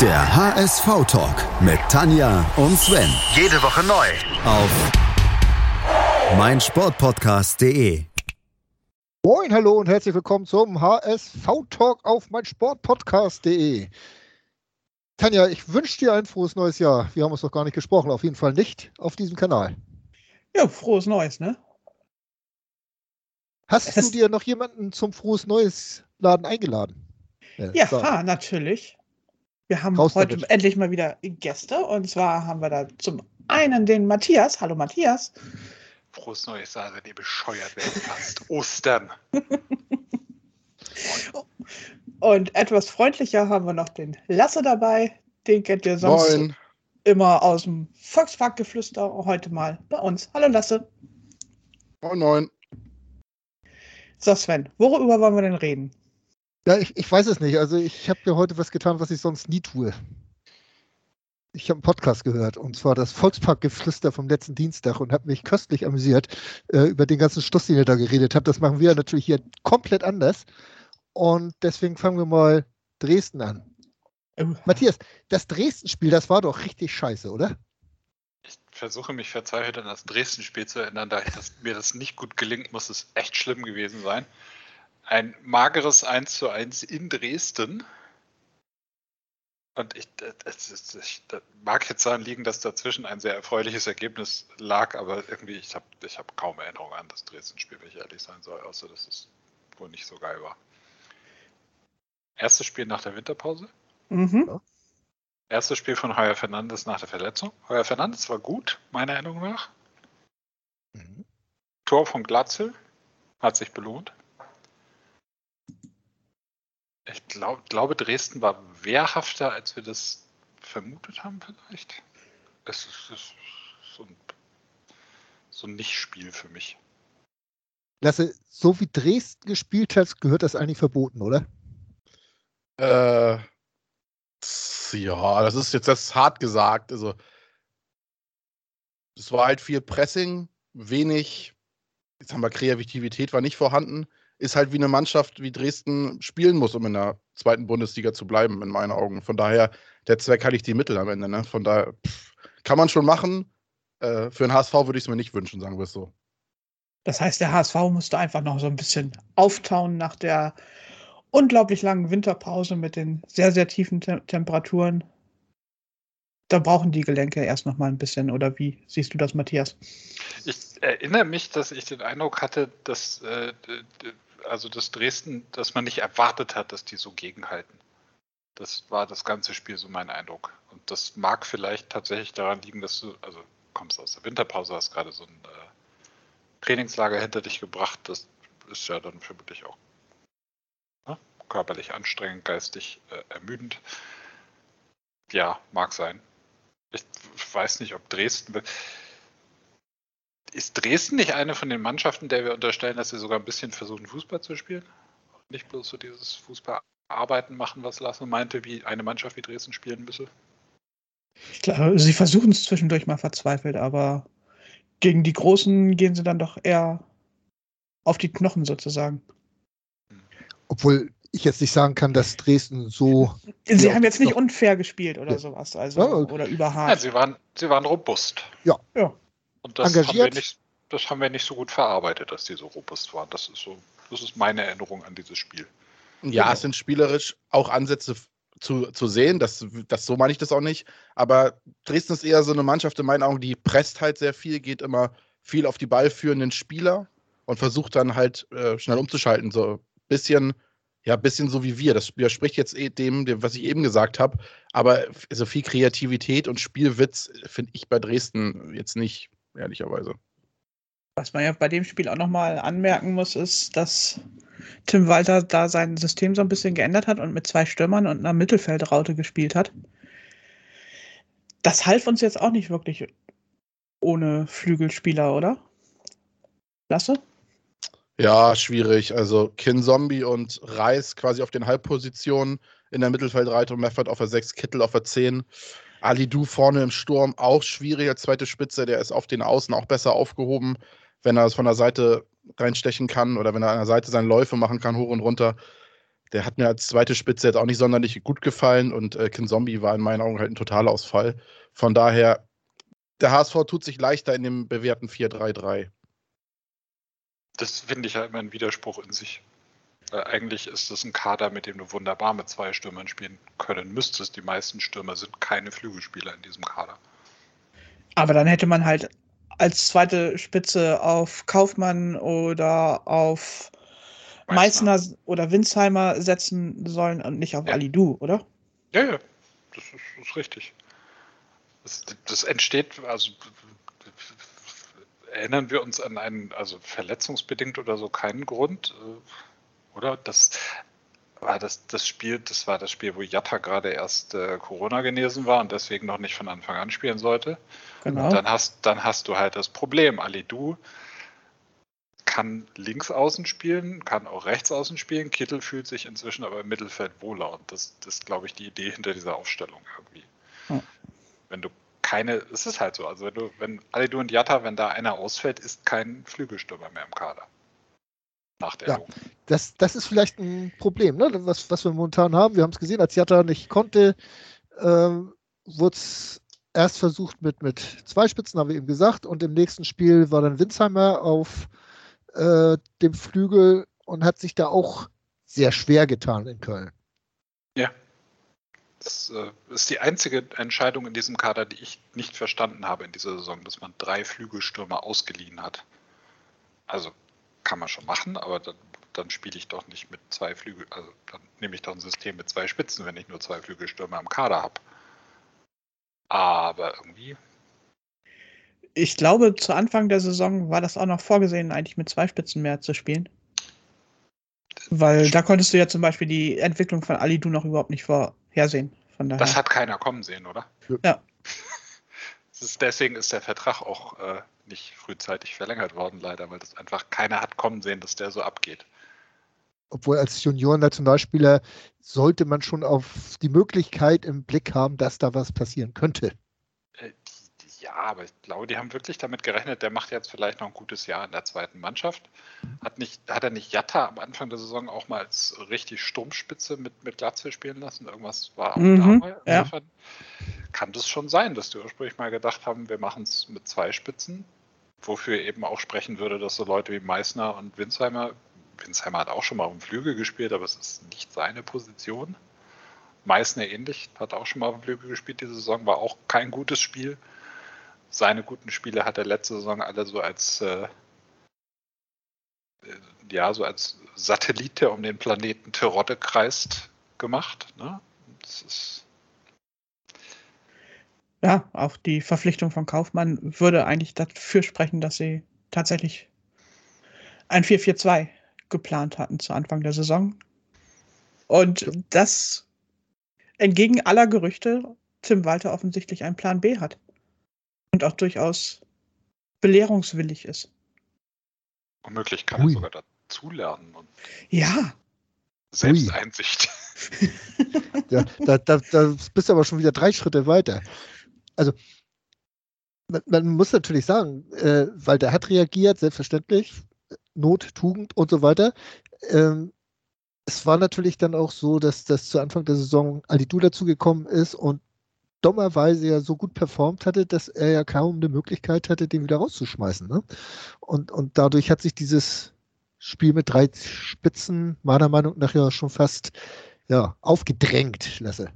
Der HSV-Talk mit Tanja und Sven. Jede Woche neu. Auf meinsportpodcast.de. Moin, hallo und herzlich willkommen zum HSV-Talk auf meinsportpodcast.de. Tanja, ich wünsche dir ein frohes neues Jahr. Wir haben uns noch gar nicht gesprochen, auf jeden Fall nicht auf diesem Kanal. Ja, frohes Neues, ne? Hast es du dir noch jemanden zum frohes Neues Laden eingeladen? Ja, ja natürlich. Wir haben Raus heute damit. endlich mal wieder Gäste und zwar haben wir da zum einen den Matthias. Hallo Matthias. Frohes Neues, also die bescheuert werden fast. Ostern. und etwas freundlicher haben wir noch den Lasse dabei. Den kennt ihr sonst Moin. immer aus dem Volksparkgeflüster. Heute mal bei uns. Hallo Lasse. Moin, moin. So Sven, worüber wollen wir denn reden? Ja, ich, ich weiß es nicht. Also ich habe ja heute was getan, was ich sonst nie tue. Ich habe einen Podcast gehört und zwar das Volksparkgeflüster vom letzten Dienstag und habe mich köstlich amüsiert äh, über den ganzen Stuss, den ihr da geredet habt. Das machen wir natürlich hier komplett anders. Und deswegen fangen wir mal Dresden an. Oh. Matthias, das Dresden-Spiel, das war doch richtig scheiße, oder? Ich versuche mich verzweifelt an das Dresden-Spiel zu erinnern, da das, mir das nicht gut gelingt, muss es echt schlimm gewesen sein ein mageres 1 zu 1 in Dresden. Und ich, das, das, das mag jetzt daran liegen, dass dazwischen ein sehr erfreuliches Ergebnis lag, aber irgendwie, ich habe ich hab kaum Erinnerung an das Dresden-Spiel, wenn ich ehrlich sein soll, außer dass es wohl nicht so geil war. Erstes Spiel nach der Winterpause. Mhm. Erstes Spiel von Heuer Fernandes nach der Verletzung. Heuer Fernandes war gut, meiner Erinnerung nach. Mhm. Tor von Glatzel hat sich belohnt. Ich glaub, glaube, Dresden war wehrhafter, als wir das vermutet haben, vielleicht. Es ist, es ist so ein, so ein Nicht-Spiel für mich. Lasse, so wie Dresden gespielt hat, gehört das eigentlich verboten, oder? Äh, ja, das ist jetzt das hart gesagt. Also, es war halt viel Pressing, wenig, jetzt haben wir Kreativität war nicht vorhanden ist halt wie eine Mannschaft wie Dresden spielen muss, um in der zweiten Bundesliga zu bleiben, in meinen Augen. Von daher, der Zweck ich die Mittel am Ende. Ne? Von daher pff, kann man schon machen. Äh, für den HSV würde ich es mir nicht wünschen, sagen wir es so. Das heißt, der HSV musste einfach noch so ein bisschen auftauen nach der unglaublich langen Winterpause mit den sehr, sehr tiefen Te Temperaturen. Da brauchen die Gelenke erst noch mal ein bisschen. Oder wie siehst du das, Matthias? Ich erinnere mich, dass ich den Eindruck hatte, dass äh, also das Dresden, dass man nicht erwartet hat, dass die so gegenhalten. Das war das ganze Spiel so mein Eindruck. Und das mag vielleicht tatsächlich daran liegen, dass du, also kommst aus der Winterpause, hast gerade so ein äh, Trainingslager hinter dich gebracht. Das ist ja dann vermutlich auch ne, körperlich anstrengend, geistig äh, ermüdend. Ja, mag sein. Ich weiß nicht, ob Dresden ist Dresden nicht eine von den Mannschaften, der wir unterstellen, dass sie sogar ein bisschen versuchen, Fußball zu spielen? Nicht bloß so dieses Fußballarbeiten machen, was Lasse meinte, wie eine Mannschaft wie Dresden spielen müsse? Klar, sie versuchen es zwischendurch mal verzweifelt, aber gegen die Großen gehen sie dann doch eher auf die Knochen sozusagen. Obwohl ich jetzt nicht sagen kann, dass Dresden so. Sie haben jetzt nicht unfair gespielt oder ja. sowas, also ja, oder überhart. Ja, sie waren, sie waren robust. Ja. ja. Und das engagiert. Haben wir nicht, das haben wir nicht so gut verarbeitet, dass die so robust waren. Das ist so, das ist meine Erinnerung an dieses Spiel. Ja, es sind spielerisch auch Ansätze zu, zu sehen. Das, das, so meine ich das auch nicht. Aber Dresden ist eher so eine Mannschaft in meinen Augen, die presst halt sehr viel, geht immer viel auf die ballführenden Spieler und versucht dann halt äh, schnell umzuschalten. So ein bisschen, ja, bisschen so wie wir. Das widerspricht jetzt eh dem, dem was ich eben gesagt habe. Aber so viel Kreativität und Spielwitz finde ich bei Dresden jetzt nicht ehrlicherweise. Was man ja bei dem Spiel auch nochmal anmerken muss, ist, dass Tim Walter da sein System so ein bisschen geändert hat und mit zwei Stürmern und einer Mittelfeldraute gespielt hat. Das half uns jetzt auch nicht wirklich ohne Flügelspieler, oder? Lasse? Ja, schwierig. Also Kin Zombie und Reis quasi auf den Halbpositionen in der Mittelfeldreite und Meffert auf der 6, Kittel auf der 10. Ali Du vorne im Sturm auch schwierig als zweite Spitze. Der ist auf den Außen auch besser aufgehoben, wenn er es von der Seite reinstechen kann oder wenn er an der Seite seine Läufe machen kann, hoch und runter. der hat mir als zweite Spitze jetzt auch nicht sonderlich gut gefallen und äh, Kin Zombie war in meinen Augen halt ein Totalausfall. Von daher, der HSV tut sich leichter in dem bewährten 4-3-3. Das finde ich ja immer ein Widerspruch in sich. Weil eigentlich ist das ein Kader, mit dem du wunderbar mit zwei Stürmern spielen können müsstest. Die meisten Stürmer sind keine Flügelspieler in diesem Kader. Aber dann hätte man halt als zweite Spitze auf Kaufmann oder auf Meißner, Meißner. oder Winsheimer setzen sollen und nicht auf Ja. Alidu, oder? Ja, ja, das ist, das ist richtig. Das, das entsteht, also erinnern wir uns an einen, also verletzungsbedingt oder so keinen Grund, äh, oder? Das war das, das Spiel, das war das Spiel, wo Jatta gerade erst äh, Corona genesen war und deswegen noch nicht von Anfang an spielen sollte. Genau. Dann hast, dann hast du halt das Problem. Alidu kann links außen spielen, kann auch rechts außen spielen. Kittel fühlt sich inzwischen aber im Mittelfeld wohler und das, das ist, glaube ich, die Idee hinter dieser Aufstellung irgendwie. Ja. Wenn du keine, es ist halt so, also wenn du, wenn Alidu und Jatta, wenn da einer ausfällt, ist kein Flügelstürmer mehr im Kader. Nach der Ja. Logik. Das, das ist vielleicht ein Problem, ne? was, was wir momentan haben. Wir haben es gesehen, als Jatta nicht konnte, ähm, wurde es erst versucht mit, mit zwei Spitzen, haben wir eben gesagt, und im nächsten Spiel war dann Winsheimer auf äh, dem Flügel und hat sich da auch sehr schwer getan in Köln. Das äh, ist die einzige Entscheidung in diesem Kader, die ich nicht verstanden habe in dieser Saison, dass man drei Flügelstürmer ausgeliehen hat. Also kann man schon machen, aber dann, dann spiele ich doch nicht mit zwei Flügel, also dann nehme ich doch ein System mit zwei Spitzen, wenn ich nur zwei Flügelstürmer im Kader habe. Aber irgendwie, Ich glaube, zu Anfang der Saison war das auch noch vorgesehen, eigentlich mit zwei Spitzen mehr zu spielen. Weil da konntest du ja zum Beispiel die Entwicklung von Alidu noch überhaupt nicht vorhersehen. Von daher. das hat keiner kommen sehen, oder? Ja. Ist, deswegen ist der Vertrag auch äh, nicht frühzeitig verlängert worden, leider, weil das einfach keiner hat kommen sehen, dass der so abgeht. Obwohl als Junioren-Nationalspieler sollte man schon auf die Möglichkeit im Blick haben, dass da was passieren könnte. Ja, aber ich glaube, die haben wirklich damit gerechnet, der macht jetzt vielleicht noch ein gutes Jahr in der zweiten Mannschaft. Hat, nicht, hat er nicht Jatta am Anfang der Saison auch mal als richtig Sturmspitze mit, mit Glatze spielen lassen? Irgendwas war auch Mhm, da mal. ja. Kann das schon sein, dass die ursprünglich mal gedacht haben, wir machen es mit zwei Spitzen, wofür eben auch sprechen würde, dass so Leute wie Meißner und Winsheimer, Winsheimer hat auch schon mal auf dem Flügel gespielt, aber es ist nicht seine Position. Meißner ähnlich, hat auch schon mal auf dem Flügel gespielt diese Saison, war auch kein gutes Spiel. Seine guten Spiele hat er letzte Saison alle so als äh, äh, ja, so als Satellit, der um den Planeten Terodde kreist, gemacht. Ne? Ja, auch die Verpflichtung von Kaufmann würde eigentlich dafür sprechen, dass sie tatsächlich ein 4-4-2 geplant hatten zu Anfang der Saison. Und das entgegen aller Gerüchte Tim Walter offensichtlich einen Plan B hat. Und auch durchaus belehrungswillig ist. womöglich kann Ui. er sogar dazulernen und Ja, Selbsteinsicht. Ja, da, da, da bist du aber schon wieder drei Schritte weiter. Also, man, man muss natürlich sagen, äh, weil der hat reagiert, selbstverständlich, Not, Tugend und so weiter. Ähm, es war natürlich dann auch so, dass das zu Anfang der Saison Alidu dazugekommen ist und dummerweise ja so gut performt hatte, dass er ja kaum eine Möglichkeit hatte, den wieder rauszuschmeißen. Ne? Und, und dadurch hat sich dieses Spiel mit drei Spitzen meiner Meinung nach ja schon fast ja, aufgedrängt, Lasse.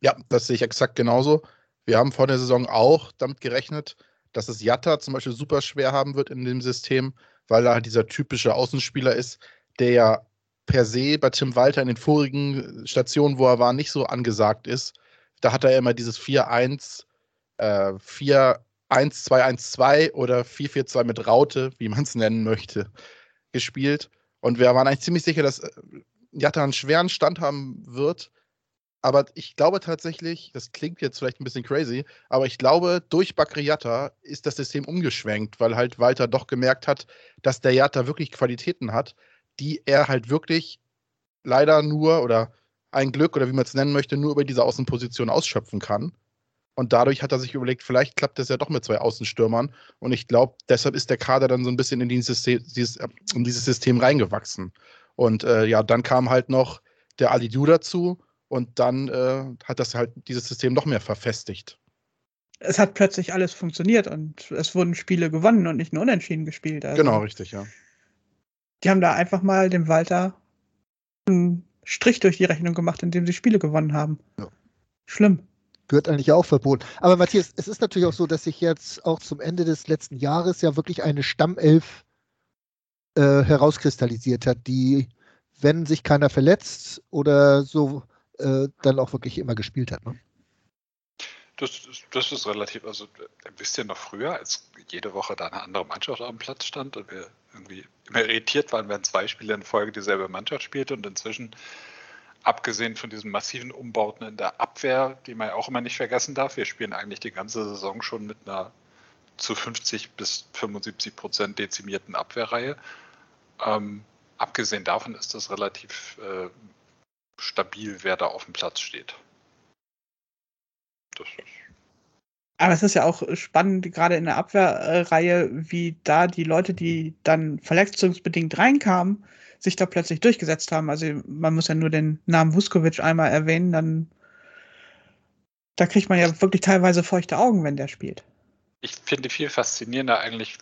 Ja, das sehe ich exakt genauso. Wir haben vor der Saison auch damit gerechnet, dass es Jatta zum Beispiel super schwer haben wird in dem System, weil er halt dieser typische Außenspieler ist, der ja per se bei Tim Walter in den vorigen Stationen, wo er war, nicht so angesagt ist. Da hat er immer dieses 4-1, äh, 4-1-2-1-2 oder 4-4-2 mit Raute, wie man es nennen möchte, gespielt. Und wir waren eigentlich ziemlich sicher, dass äh, Jatta einen schweren Stand haben wird. Aber ich glaube tatsächlich, das klingt jetzt vielleicht ein bisschen crazy, aber ich glaube, durch Bakriata ist das System umgeschwenkt, weil halt Walter doch gemerkt hat, dass der Jatta wirklich Qualitäten hat, die er halt wirklich leider nur oder ein Glück oder wie man es nennen möchte, nur über diese Außenposition ausschöpfen kann. Und dadurch hat er sich überlegt, vielleicht klappt das ja doch mit zwei Außenstürmern. Und ich glaube, deshalb ist der Kader dann so ein bisschen in dieses System, dieses, äh, in dieses System reingewachsen. Und äh, ja, dann kam halt noch der Alidu dazu und dann äh, hat das halt dieses System noch mehr verfestigt. Es hat plötzlich alles funktioniert und es wurden Spiele gewonnen und nicht nur unentschieden gespielt. Also genau, richtig, ja. Die haben da einfach mal dem Walter einen Strich durch die Rechnung gemacht, indem sie Spiele gewonnen haben. Ja. Schlimm. Gehört eigentlich auch verboten. Aber Matthias, es ist natürlich auch so, dass sich jetzt auch zum Ende des letzten Jahres ja wirklich eine Stammelf äh, herauskristallisiert hat, die, wenn sich keiner verletzt oder so, äh, dann auch wirklich immer gespielt hat. Ne? Das, das ist relativ, also wisst ihr noch früher, als jede Woche da eine andere Mannschaft auf dem Platz stand und wir irgendwie immer irritiert waren, wenn zwei Spiele in Folge dieselbe Mannschaft spielte und inzwischen, abgesehen von diesen massiven Umbauten in der Abwehr, die man ja auch immer nicht vergessen darf, wir spielen eigentlich die ganze Saison schon mit einer zu 50 bis 75 Prozent dezimierten Abwehrreihe. Ähm, abgesehen davon ist das relativ äh, stabil, wer da auf dem Platz steht. Das ist aber es ist ja auch spannend, gerade in der Abwehrreihe, wie da die Leute, die dann verletzungsbedingt reinkamen, sich da plötzlich durchgesetzt haben. Also man muss ja nur den Namen Vuskovic einmal erwähnen, dann da kriegt man ja wirklich teilweise feuchte Augen, wenn der spielt. Ich finde viel faszinierender eigentlich,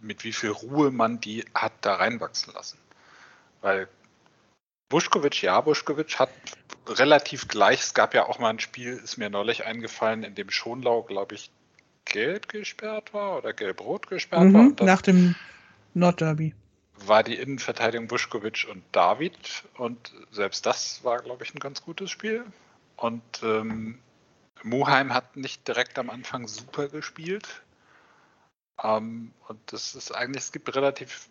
mit wie viel Ruhe man die hat da reinwachsen lassen. Weil Buschkowitsch, ja, Buschkowitsch hat relativ gleich, es gab ja auch mal ein Spiel, ist mir neulich eingefallen, in dem Schonlau, glaube ich, gelb gesperrt war oder gelb-rot gesperrt mhm, war. nach dem Nordderby. War die Innenverteidigung Buschkowitsch und David und selbst das war, glaube ich, ein ganz gutes Spiel. Und ähm, Muheim hat nicht direkt am Anfang super gespielt. Ähm, und das ist eigentlich, es gibt relativ,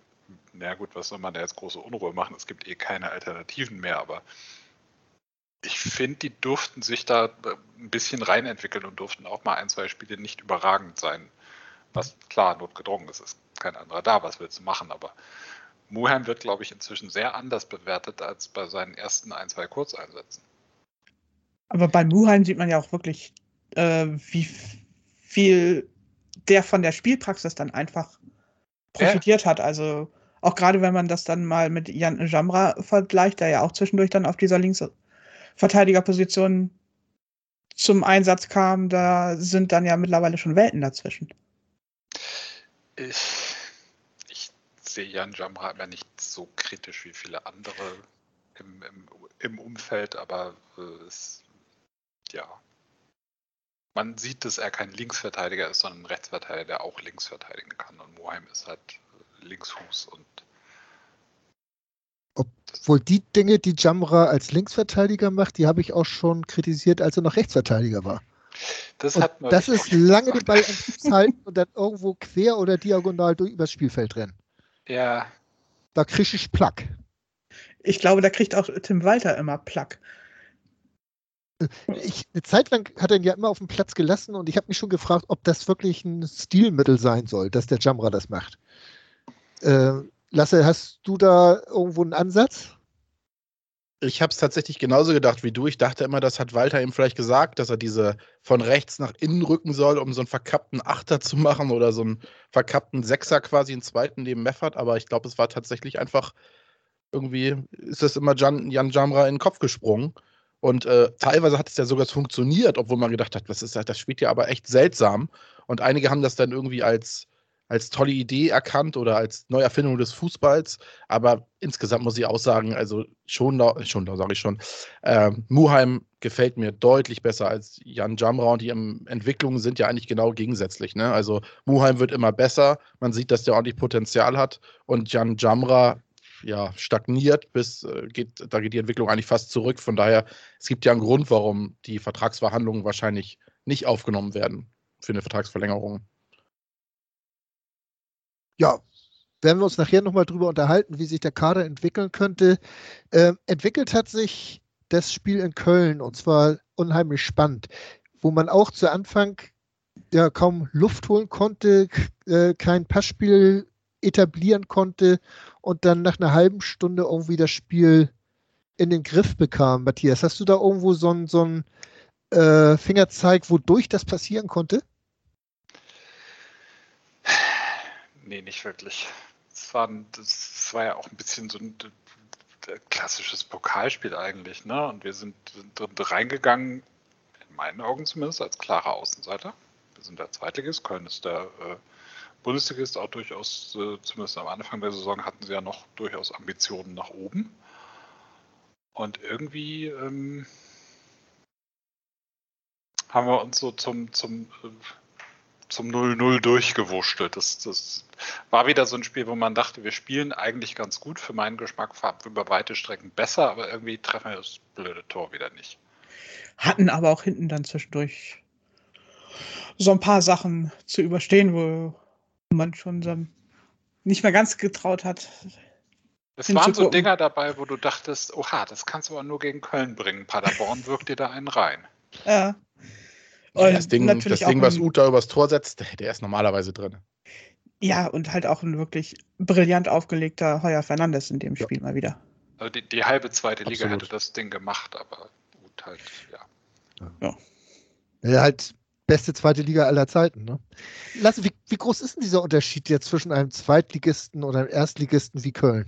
na gut, was soll man da jetzt große Unruhe machen? Es gibt eh keine Alternativen mehr, aber ich finde, die durften sich da ein bisschen reinentwickeln und durften auch mal ein, zwei Spiele nicht überragend sein. Was klar, notgedrungen ist, ist kein anderer da, was willst du machen, aber Muheim wird, glaube ich, inzwischen sehr anders bewertet als bei seinen ersten ein, zwei Kurzeinsätzen. Aber bei Muheim sieht man ja auch wirklich, äh, wie viel der von der Spielpraxis dann einfach profitiert ja. hat. Also auch gerade wenn man das dann mal mit Jan Jamra vergleicht, der ja auch zwischendurch dann auf dieser Linksverteidigerposition zum Einsatz kam, da sind dann ja mittlerweile schon Welten dazwischen. Ich, ich sehe Jan Jamra immer nicht so kritisch wie viele andere im, im, im Umfeld, aber äh, es, ja, man sieht, dass er kein Linksverteidiger ist, sondern ein Rechtsverteidiger, der auch links verteidigen kann. Und Moheim ist halt Linksfuß und obwohl die Dinge, die Jamra als Linksverteidiger macht, die habe ich auch schon kritisiert, als er noch Rechtsverteidiger war. Das, hat das ist lange den Ball am Fuß halten und dann irgendwo quer oder diagonal durch übers Spielfeld rennen. Ja. Da kriege ich Plack. Ich glaube, da kriegt auch Tim Walter immer Plack. Ich, eine Zeit lang hat er ihn ja immer auf dem Platz gelassen und ich habe mich schon gefragt, ob das wirklich ein Stilmittel sein soll, dass der Jamra das macht. Äh, Lasse, hast du da irgendwo einen Ansatz? Ich habe es tatsächlich genauso gedacht wie du. Ich dachte immer, das hat Walter ihm vielleicht gesagt, dass er diese von rechts nach innen rücken soll, um so einen verkappten Achter zu machen oder so einen verkappten Sechser quasi einen zweiten neben Meffert. Aber ich glaube, es war tatsächlich einfach irgendwie, ist das immer Jan, Jan Jamra in den Kopf gesprungen. Und äh, teilweise hat es ja sogar funktioniert, obwohl man gedacht hat, was ist das? Das spielt ja aber echt seltsam. Und einige haben das dann irgendwie als, als tolle Idee erkannt oder als Neuerfindung des Fußballs. Aber insgesamt muss ich auch sagen, also schon, da sage ich schon, äh, Muheim gefällt mir deutlich besser als Jan Jamra und die Entwicklungen sind ja eigentlich genau gegensätzlich. Ne? Also Muheim wird immer besser, man sieht, dass der ordentlich Potenzial hat und Jan Jamra ja, stagniert, bis äh, geht, da geht die Entwicklung eigentlich fast zurück. Von daher, es gibt ja einen Grund, warum die Vertragsverhandlungen wahrscheinlich nicht aufgenommen werden für eine Vertragsverlängerung. Ja, werden wir uns nachher nochmal drüber unterhalten, wie sich der Kader entwickeln könnte. Äh, entwickelt hat sich das Spiel in Köln und zwar unheimlich spannend, wo man auch zu Anfang ja kaum Luft holen konnte, äh, kein Passspiel etablieren konnte und dann nach einer halben Stunde irgendwie das Spiel in den Griff bekam. Matthias, hast du da irgendwo so einen so äh, Fingerzeig, wodurch das passieren konnte? Nee, nicht wirklich. Es war, das war ja auch ein bisschen so ein klassisches Pokalspiel eigentlich, ne? Und wir sind, sind reingegangen, in meinen Augen zumindest, als klarer Außenseiter. Wir sind der Zweitligist, Köln ist der äh, Bundesligist, auch durchaus, äh, zumindest am Anfang der Saison hatten sie ja noch durchaus Ambitionen nach oben. Und irgendwie ähm, haben wir uns so zum, zum, zum 0-0 durchgewurschtelt. Das, das war wieder so ein Spiel, wo man dachte, wir spielen eigentlich ganz gut. Für meinen Geschmack über weite Strecken besser, aber irgendwie treffen wir das blöde Tor wieder nicht. Hatten aber auch hinten dann zwischendurch so ein paar Sachen zu überstehen, wo man schon nicht mehr ganz getraut hat. Es waren so Dinger dabei, wo du dachtest, oha, das kannst du aber nur gegen Köln bringen. Paderborn wirkt dir da einen rein. Ja. Und das Ding, das Ding was Uta übers Tor setzt, der ist normalerweise drin. Ja, und halt auch ein wirklich brillant aufgelegter Heuer Fernandes in dem Spiel ja. mal wieder. Also die, die, halbe zweite Liga Absolut. hätte das Ding gemacht, aber gut halt, ja. Ja. ja halt beste zweite Liga aller Zeiten. Ne? Lasse, wie, wie groß ist denn dieser Unterschied jetzt zwischen einem Zweitligisten oder einem Erstligisten wie Köln?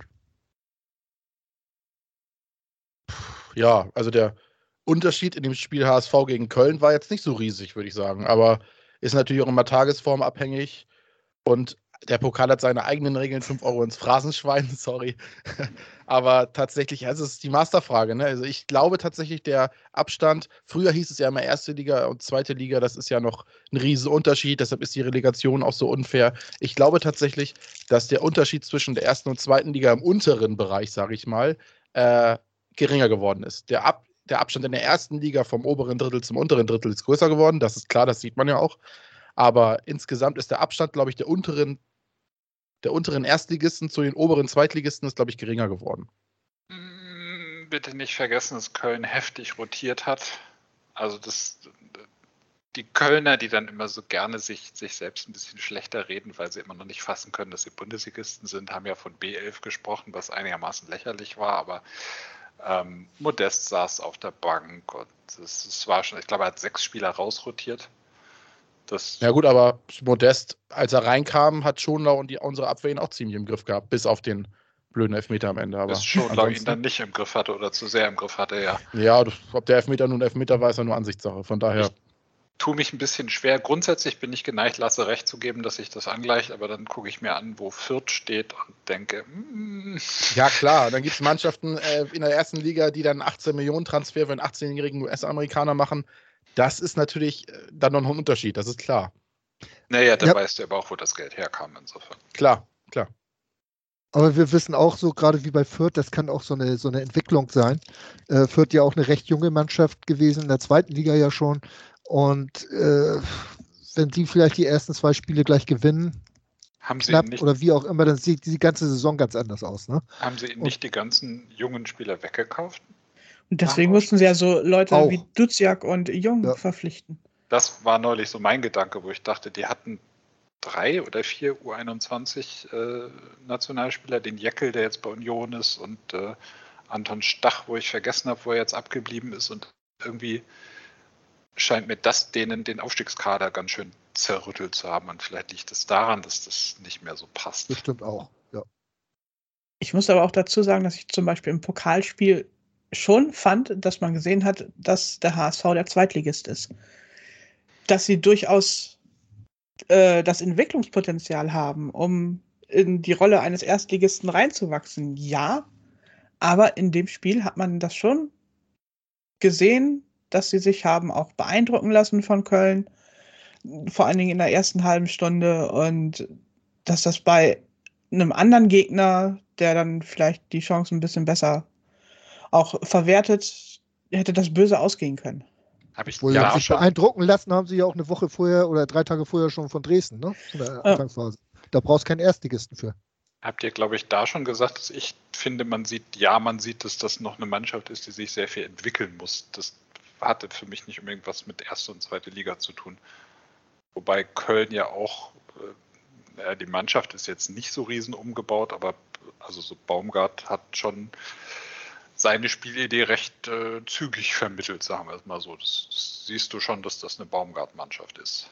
Ja, also der, Unterschied in dem Spiel HSV gegen Köln war jetzt nicht so riesig, würde ich sagen. Aber ist natürlich auch immer tagesformabhängig. Und der Pokal hat seine eigenen Regeln, 5 Euro ins Phrasenschwein, sorry. Aber tatsächlich, also es ist die Masterfrage. Ne? Also ich glaube tatsächlich, der Abstand, früher hieß es ja immer erste Liga und zweite Liga, das ist ja noch ein riesen Unterschied, deshalb ist die Relegation auch so unfair. Ich glaube tatsächlich, dass der Unterschied zwischen der ersten und zweiten Liga im unteren Bereich, sage ich mal, äh, geringer geworden ist. Der, Ab der Abstand in der ersten Liga vom oberen Drittel zum unteren Drittel ist größer geworden. Das ist klar, das sieht man ja auch. Aber insgesamt ist der Abstand, glaube ich, der unteren, der unteren Erstligisten zu den oberen Zweitligisten ist, glaube ich, geringer geworden. Mm, bitte nicht vergessen, dass Köln heftig rotiert hat. Also das, die Kölner, die dann immer so gerne sich, sich selbst ein bisschen schlechter reden, weil sie immer noch nicht fassen können, dass sie Bundesligisten sind, haben ja von B11 gesprochen, was einigermaßen lächerlich war, aber ähm, Modest saß auf der Bank und es war schon, ich glaube, er hat sechs Spieler rausrotiert. Das ja gut, aber Modest, als er reinkam, hat Schonlau und die, unsere Abwehr ihn auch ziemlich im Griff gehabt, bis auf den blöden Elfmeter am Ende. Aber bis Schonlau ihn dann nicht im Griff hatte oder zu sehr im Griff hatte, ja. Ja, ob der Elfmeter nun Elfmeter war, ist ja nur Ansichtssache. Von daher. Ich tue mich ein bisschen schwer. Grundsätzlich bin ich geneigt, Lasse recht zu geben, dass sich das angleicht, aber dann gucke ich mir an, wo Fürth steht und denke, mm. Ja, klar. Dann gibt es Mannschaften äh, in der ersten Liga, die dann 18 Millionen Transfer für einen 18-jährigen US-Amerikaner machen. Das ist natürlich äh, dann noch ein Unterschied, das ist klar. Naja, da ja. weißt du aber auch, wo das Geld herkam, insofern. Klar, klar. Aber wir wissen auch so, gerade wie bei Fürth, das kann auch so eine, so eine Entwicklung sein. Äh, Fürth ja auch eine recht junge Mannschaft gewesen, in der zweiten Liga ja schon. Und äh, wenn die vielleicht die ersten zwei Spiele gleich gewinnen, haben sie knapp, nicht, oder wie auch immer, dann sieht die ganze Saison ganz anders aus. Ne? Haben sie nicht und, die ganzen jungen Spieler weggekauft? Und deswegen Ach, mussten sie ja so Leute auch. wie Duziak und Jung ja. verpflichten. Das war neulich so mein Gedanke, wo ich dachte, die hatten drei oder vier U21 äh, Nationalspieler, den Jeckel, der jetzt bei Union ist, und äh, Anton Stach, wo ich vergessen habe, wo er jetzt abgeblieben ist und irgendwie scheint mir das denen den Aufstiegskader ganz schön zerrüttelt zu haben. Und vielleicht liegt es daran, dass das nicht mehr so passt. Bestimmt auch, ja. Ich muss aber auch dazu sagen, dass ich zum Beispiel im Pokalspiel schon fand, dass man gesehen hat, dass der HSV der Zweitligist ist. Dass sie durchaus äh, das Entwicklungspotenzial haben, um in die Rolle eines Erstligisten reinzuwachsen. Ja, aber in dem Spiel hat man das schon gesehen, dass sie sich haben auch beeindrucken lassen von Köln, vor allen Dingen in der ersten halben Stunde und dass das bei einem anderen Gegner, der dann vielleicht die Chance ein bisschen besser auch verwertet, hätte das böse ausgehen können. Habe ich Wohl ja sich beeindrucken lassen, haben sie ja auch eine Woche vorher oder drei Tage vorher schon von Dresden, ne? In der Anfangsphase. Da brauchst du keinen Erstligisten für. Habt ihr, glaube ich, da schon gesagt, dass ich finde, man sieht, ja, man sieht, dass das noch eine Mannschaft ist, die sich sehr viel entwickeln muss. Das hatte für mich nicht unbedingt was mit erste und zweite Liga zu tun. Wobei Köln ja auch, äh, die Mannschaft ist jetzt nicht so riesen umgebaut, aber also so Baumgart hat schon seine Spielidee recht äh, zügig vermittelt, sagen wir es mal so. Das, das siehst du schon, dass das eine Baumgart-Mannschaft ist.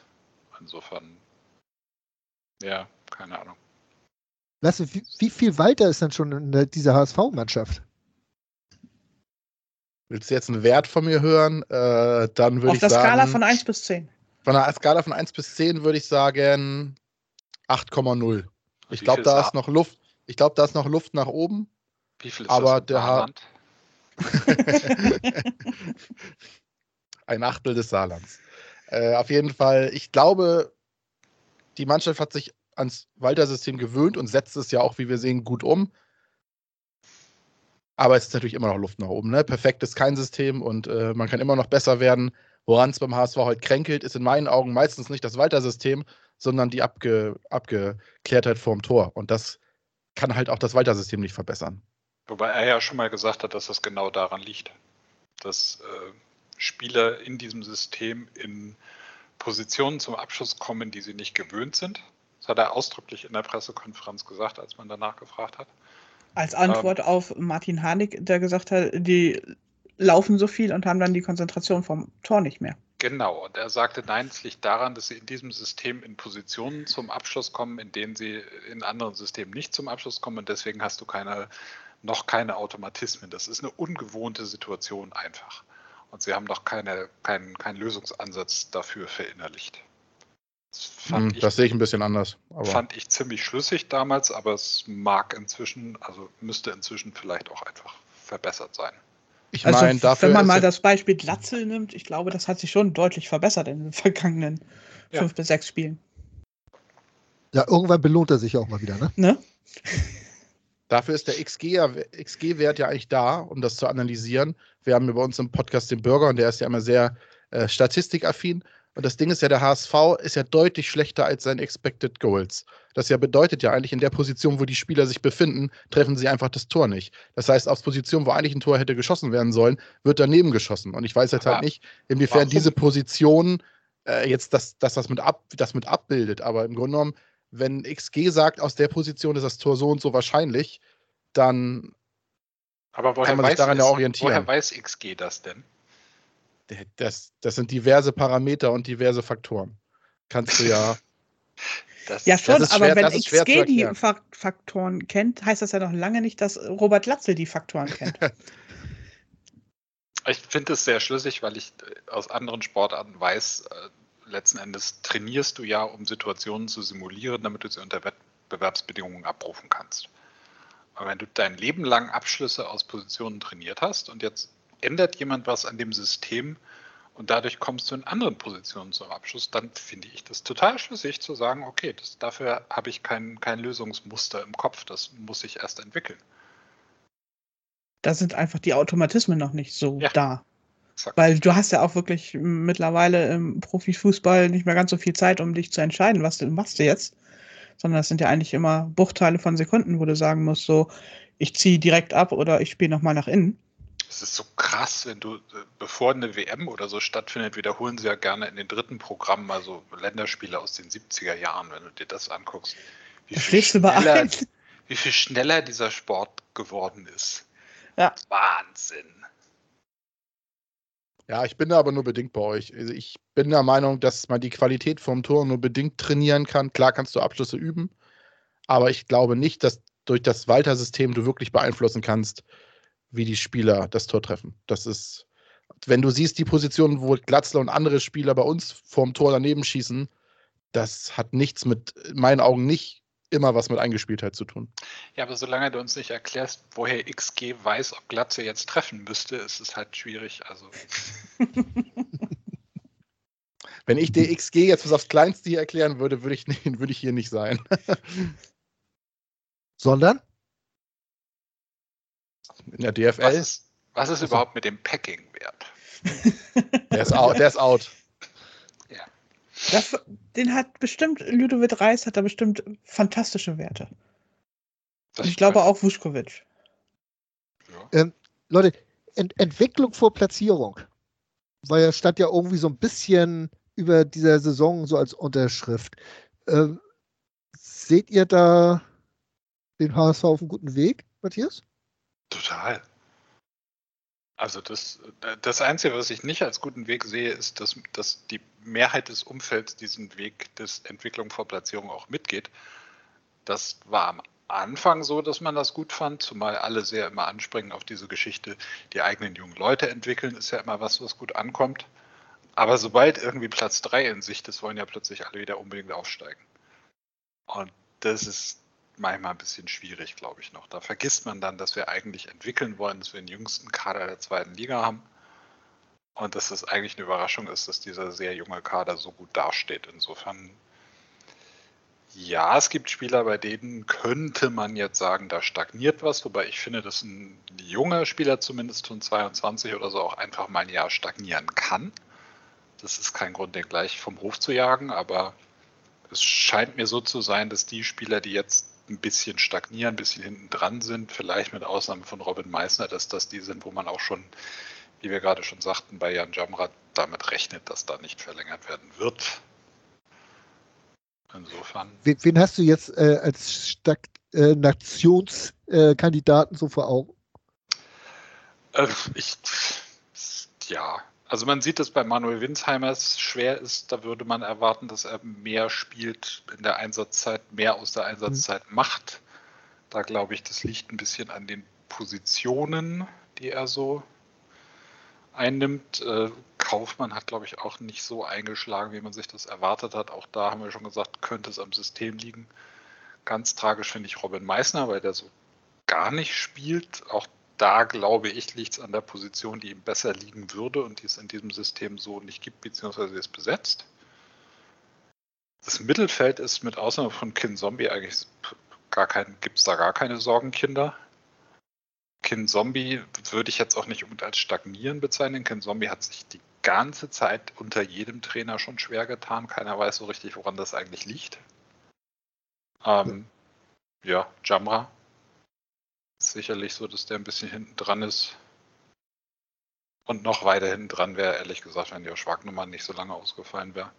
Insofern, ja, keine Ahnung. Lasse, wie, wie viel weiter ist denn schon in dieser HSV-Mannschaft? Willst du jetzt einen Wert von mir hören? Äh, dann würde Auf ich der sagen. Skala von 1 bis 10. Von einer Skala von 1 bis 10 würde ich sagen 8,0 Ich glaube, da ist noch Luft. Ich glaube, da ist noch Luft nach oben. Wie viel ist Aber das der Saarland? Ein Achtel des Saarlands. Äh, auf jeden Fall, ich glaube, die Mannschaft hat sich ans Walter-System gewöhnt und setzt es ja auch, wie wir sehen, gut um. Aber es ist natürlich immer noch Luft nach oben. Ne? Perfekt ist kein System und äh, man kann immer noch besser werden. Woran es beim HSV heute kränkelt, ist in meinen Augen meistens nicht das Walter-System, sondern die Abge Abgeklärtheit vorm Tor. Und das kann halt auch das Walter-System nicht verbessern. Wobei er ja schon mal gesagt hat, dass das genau daran liegt, dass äh, Spieler in diesem System in Positionen zum Abschluss kommen, die sie nicht gewöhnt sind. Das hat er ausdrücklich in der Pressekonferenz gesagt, als man danach gefragt hat. Als Antwort auf Martin Harnik, der gesagt hat, die laufen so viel und haben dann die Konzentration vom Tor nicht mehr. Genau, und er sagte, nein, es liegt daran, dass sie in diesem System in Positionen zum Abschluss kommen, in denen sie in anderen Systemen nicht zum Abschluss kommen und deswegen hast du keine, noch keine Automatismen. Das ist eine ungewohnte Situation einfach. Und sie haben noch keine, keinen keinen Lösungsansatz dafür verinnerlicht. Das fand, Hm, ich, das sehe ich ein bisschen anders. Aber fand ich ziemlich schlüssig damals, aber es mag inzwischen, also müsste inzwischen vielleicht auch einfach verbessert sein. ich Also, meine, dafür wenn man mal das Beispiel Glatzel nimmt, ich glaube, das hat sich schon deutlich verbessert in den vergangenen Ja. fünf bis sechs Spielen. Ja, irgendwann belohnt er sich ja auch mal wieder, ne? Ne? Dafür ist der XG ja- XG-Wert ja eigentlich da, um das zu analysieren. Wir haben ja bei uns im Podcast den Bürger und der ist ja immer sehr äh, statistikaffin. Und das Ding ist ja, der HSV ist ja deutlich schlechter als sein Expected Goals. Das ja bedeutet ja eigentlich, in der Position, wo die Spieler sich befinden, treffen sie einfach das Tor nicht. Das heißt, auf Position, wo eigentlich ein Tor hätte geschossen werden sollen, wird daneben geschossen. Und ich weiß jetzt Aber halt nicht, inwiefern warum? diese Position äh, jetzt das, das, das, mit ab, das mit abbildet. Aber im Grunde genommen, wenn XG sagt, aus der Position ist das Tor so und so wahrscheinlich, dann Aber woher, Kann man sich weiß, daran ja orientieren. woher weiß XG das denn? Das, das sind diverse Parameter und diverse Faktoren. Kannst du ja. Das, Ja, schon, ist aber schwer- wenn das ist schwer zu XG die Faktoren kennt, heißt das ja noch lange nicht, dass Robert Glatzel die Faktoren kennt. Ich finde es sehr schlüssig, weil ich äh, aus anderen Sportarten weiß, äh, letzten Endes trainierst du ja, um Situationen zu simulieren, damit du sie unter Wettbewerbsbedingungen abrufen kannst. Aber wenn du dein Leben lang Abschlüsse aus Positionen trainiert hast und jetzt ändert jemand was an dem System und dadurch kommst du in anderen Positionen zum Abschluss, dann finde ich das total schlüssig zu sagen, okay, das, dafür habe ich kein, kein Lösungsmuster im Kopf, das muss ich erst entwickeln. Da sind einfach die Automatismen noch nicht so Ja. da. Exakt. Weil du hast ja auch wirklich mittlerweile im Profifußball nicht mehr ganz so viel Zeit, um dich zu entscheiden, was du machst du jetzt. Sondern das sind ja eigentlich immer Bruchteile von Sekunden, wo du sagen musst, so, ich ziehe direkt ab oder ich spiele nochmal nach innen. Es ist so krass, wenn du, äh, bevor eine WM oder so stattfindet, wiederholen sie ja gerne in den dritten Programmen mal so Länderspiele aus den 70er Jahren, wenn du dir das anguckst. Wie bei schneller, wie viel schneller dieser Sport geworden ist. Ja. Wahnsinn. Ja, ich bin da aber nur bedingt bei euch. Also ich bin der Meinung, dass man die Qualität vom Tor nur bedingt trainieren kann. Klar kannst du Abschlüsse üben, aber ich glaube nicht, dass durch das Walter-System du wirklich beeinflussen kannst, wie die Spieler das Tor treffen. Das ist, wenn du siehst, die Positionen, wo Glatzler und andere Spieler bei uns vorm Tor daneben schießen, das hat nichts mit, in meinen Augen nicht immer was mit Eingespieltheit zu tun. Ja, aber solange du uns nicht erklärst, woher XG weiß, ob Glatze jetzt treffen müsste, ist es halt schwierig. Also, Wenn ich dir XG jetzt bis aufs Kleinste hier erklären würde, würde ich, nicht, würde ich hier nicht sein. Sondern? In der was DFL, ist, was ist Achso. überhaupt mit dem Packing-Wert? der ist out. Der ist out. Das, den hat bestimmt, Ludovic Reis hat da bestimmt fantastische Werte. Das Und ich glaube auch Vuskovic. Ja. Leute, Ent Entwicklung vor Platzierung. War ja, stand ja irgendwie so ein bisschen über dieser Saison so als Unterschrift. Ähm, seht ihr da den HSV auf einem guten Weg, Matthias? Total. Also das, das Einzige, was ich nicht als guten Weg sehe, ist, dass, dass die Mehrheit des Umfelds diesen Weg des Entwicklung vor Platzierung auch mitgeht. Das war am Anfang so, dass man das gut fand, zumal alle sehr immer anspringen auf diese Geschichte, die eigenen jungen Leute entwickeln, ist ja immer was, was gut ankommt. Aber sobald irgendwie Platz 3 in Sicht ist, wollen ja plötzlich alle wieder unbedingt aufsteigen. Und das ist manchmal ein bisschen schwierig, glaube ich noch. Da vergisst man dann, dass wir eigentlich entwickeln wollen, dass wir den jüngsten Kader der zweiten Liga haben. Und dass es eigentlich eine Überraschung ist, dass dieser sehr junge Kader so gut dasteht. Insofern ja, es gibt Spieler, bei denen könnte man jetzt sagen, da stagniert was, wobei ich finde, dass ein junger Spieler zumindest von 22 oder so auch einfach mal ein Jahr stagnieren kann. Das ist kein Grund, den gleich vom Hof zu jagen, aber es scheint mir so zu sein, dass die Spieler, die jetzt ein bisschen stagnieren, ein bisschen hinten dran sind, vielleicht mit Ausnahme von Robin Meissner, dass das die sind, wo man auch schon, wie wir gerade schon sagten, bei Jan Jamrat damit rechnet, dass da nicht verlängert werden wird. Insofern. Wen, wen hast du jetzt äh, als Stagnationskandidaten äh, so vor Augen? Äh, ich, ja, also man sieht, dass bei Manuel Winsheimer es schwer ist. Da würde man erwarten, dass er mehr spielt in der Einsatzzeit, mehr aus der Einsatzzeit mhm. macht. Da glaube ich, das liegt ein bisschen an den Positionen, die er so einnimmt. Äh, Kaufmann hat, glaube ich, auch nicht so eingeschlagen, wie man sich das erwartet hat. Auch da haben wir schon gesagt, könnte es am System liegen. Ganz tragisch finde ich Robin Meissner, weil der so gar nicht spielt. Auch da glaube ich, liegt es an der Position, die ihm besser liegen würde und die es in diesem System so nicht gibt, beziehungsweise ist besetzt. Das Mittelfeld ist mit Ausnahme von Kin Zombie eigentlich gar kein, gibt es da gar keine Sorgenkinder. Kin Zombie würde ich jetzt auch nicht unbedingt als stagnieren bezeichnen. Kin Zombie hat sich die ganze Zeit unter jedem Trainer schon schwer getan. Keiner weiß so richtig, woran das eigentlich liegt. Ähm, ja, Jamra. Sicherlich so, dass der ein bisschen hinten dran ist. Und noch weiter hinten dran wäre, ehrlich gesagt, wenn Josh Wagnermann nicht so lange ausgefallen wäre.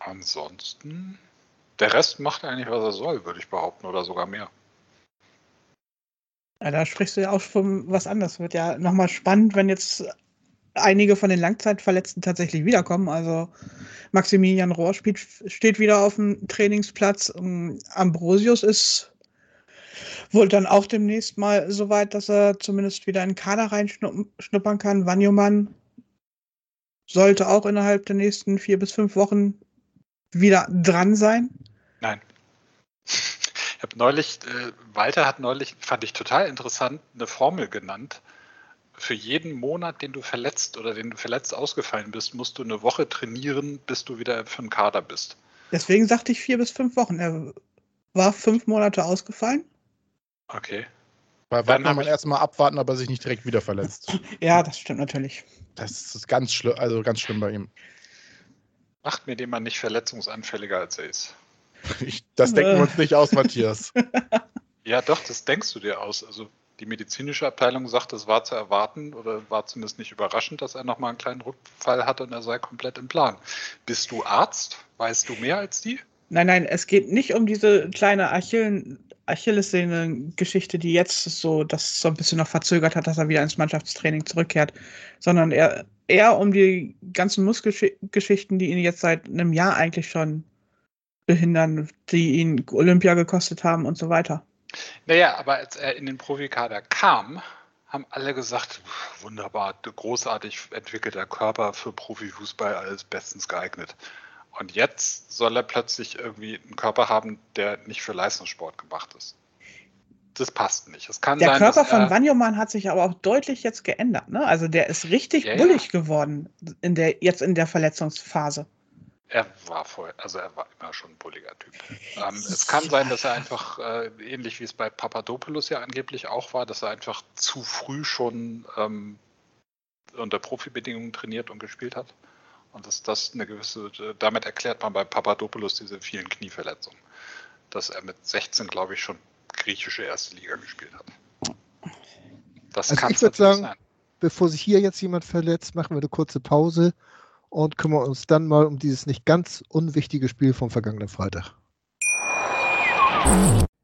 Ansonsten, der Rest macht eigentlich, was er soll, würde ich behaupten, oder sogar mehr. Ja, da sprichst du ja auch von was anderes. Wird ja nochmal spannend, wenn jetzt einige von den Langzeitverletzten tatsächlich wiederkommen. Also Maximilian Rohr spielt, steht wieder auf dem Trainingsplatz. Ambrosius ist wohl dann auch demnächst mal so weit, dass er zumindest wieder in den Kader reinschnuppern kann. Wanyoman sollte auch innerhalb der nächsten vier bis fünf Wochen wieder dran sein. Nein. Ich habe neulich, äh, Walter hat neulich, fand ich total interessant, eine Formel genannt für jeden Monat, den du verletzt oder den du verletzt ausgefallen bist, musst du eine Woche trainieren, bis du wieder für den Kader bist. Deswegen sagte ich vier bis fünf Wochen. Er war fünf Monate ausgefallen. Okay. Bei Wagner man erstmal abwarten, aber sich nicht direkt wieder verletzt. ja, das stimmt natürlich. Das ist ganz schlimm, also ganz schlimm bei ihm. Macht mir den mal nicht verletzungsanfälliger, als er ist. Ich, das denken wir uns nicht aus, Matthias. ja, doch, das denkst du dir aus. Also die medizinische Abteilung sagt, es war zu erwarten oder war zumindest nicht überraschend, dass er nochmal einen kleinen Rückfall hatte und er sei komplett im Plan. Bist du Arzt? Weißt du mehr als die? Nein, nein, es geht nicht um diese kleine Achill Achillessehne-Geschichte, die jetzt so das so ein bisschen noch verzögert hat, dass er wieder ins Mannschaftstraining zurückkehrt, sondern eher, eher um die ganzen Muskelgeschichten, die ihn jetzt seit einem Jahr eigentlich schon behindern, die ihn Olympia gekostet haben und so weiter. Naja, aber als er in den Profikader kam, haben alle gesagt, wunderbar, großartig entwickelter Körper für Profifußball, alles bestens geeignet. Und jetzt soll er plötzlich irgendwie einen Körper haben, der nicht für Leistungssport gemacht ist. Das passt nicht. Es kann der sein, Körper von Wanyoman hat sich aber auch deutlich jetzt geändert. Ne? Also der ist richtig ja, bullig ja. geworden in der, jetzt in der Verletzungsphase. Er war vorher, also er war immer schon ein bulliger Typ. Ähm, es kann sein, dass er einfach, äh, ähnlich wie es bei Papadopoulos ja angeblich auch war, dass er einfach zu früh schon ähm, unter Profibedingungen trainiert und gespielt hat. Und dass das eine gewisse, damit erklärt man bei Papadopoulos diese vielen Knieverletzungen. Dass er mit 16, glaube ich, schon griechische erste Liga gespielt hat. Das also kann ich würde sagen, sein. bevor sich hier jetzt jemand verletzt, machen wir eine kurze Pause und kümmern uns dann mal um dieses nicht ganz unwichtige Spiel vom vergangenen Freitag.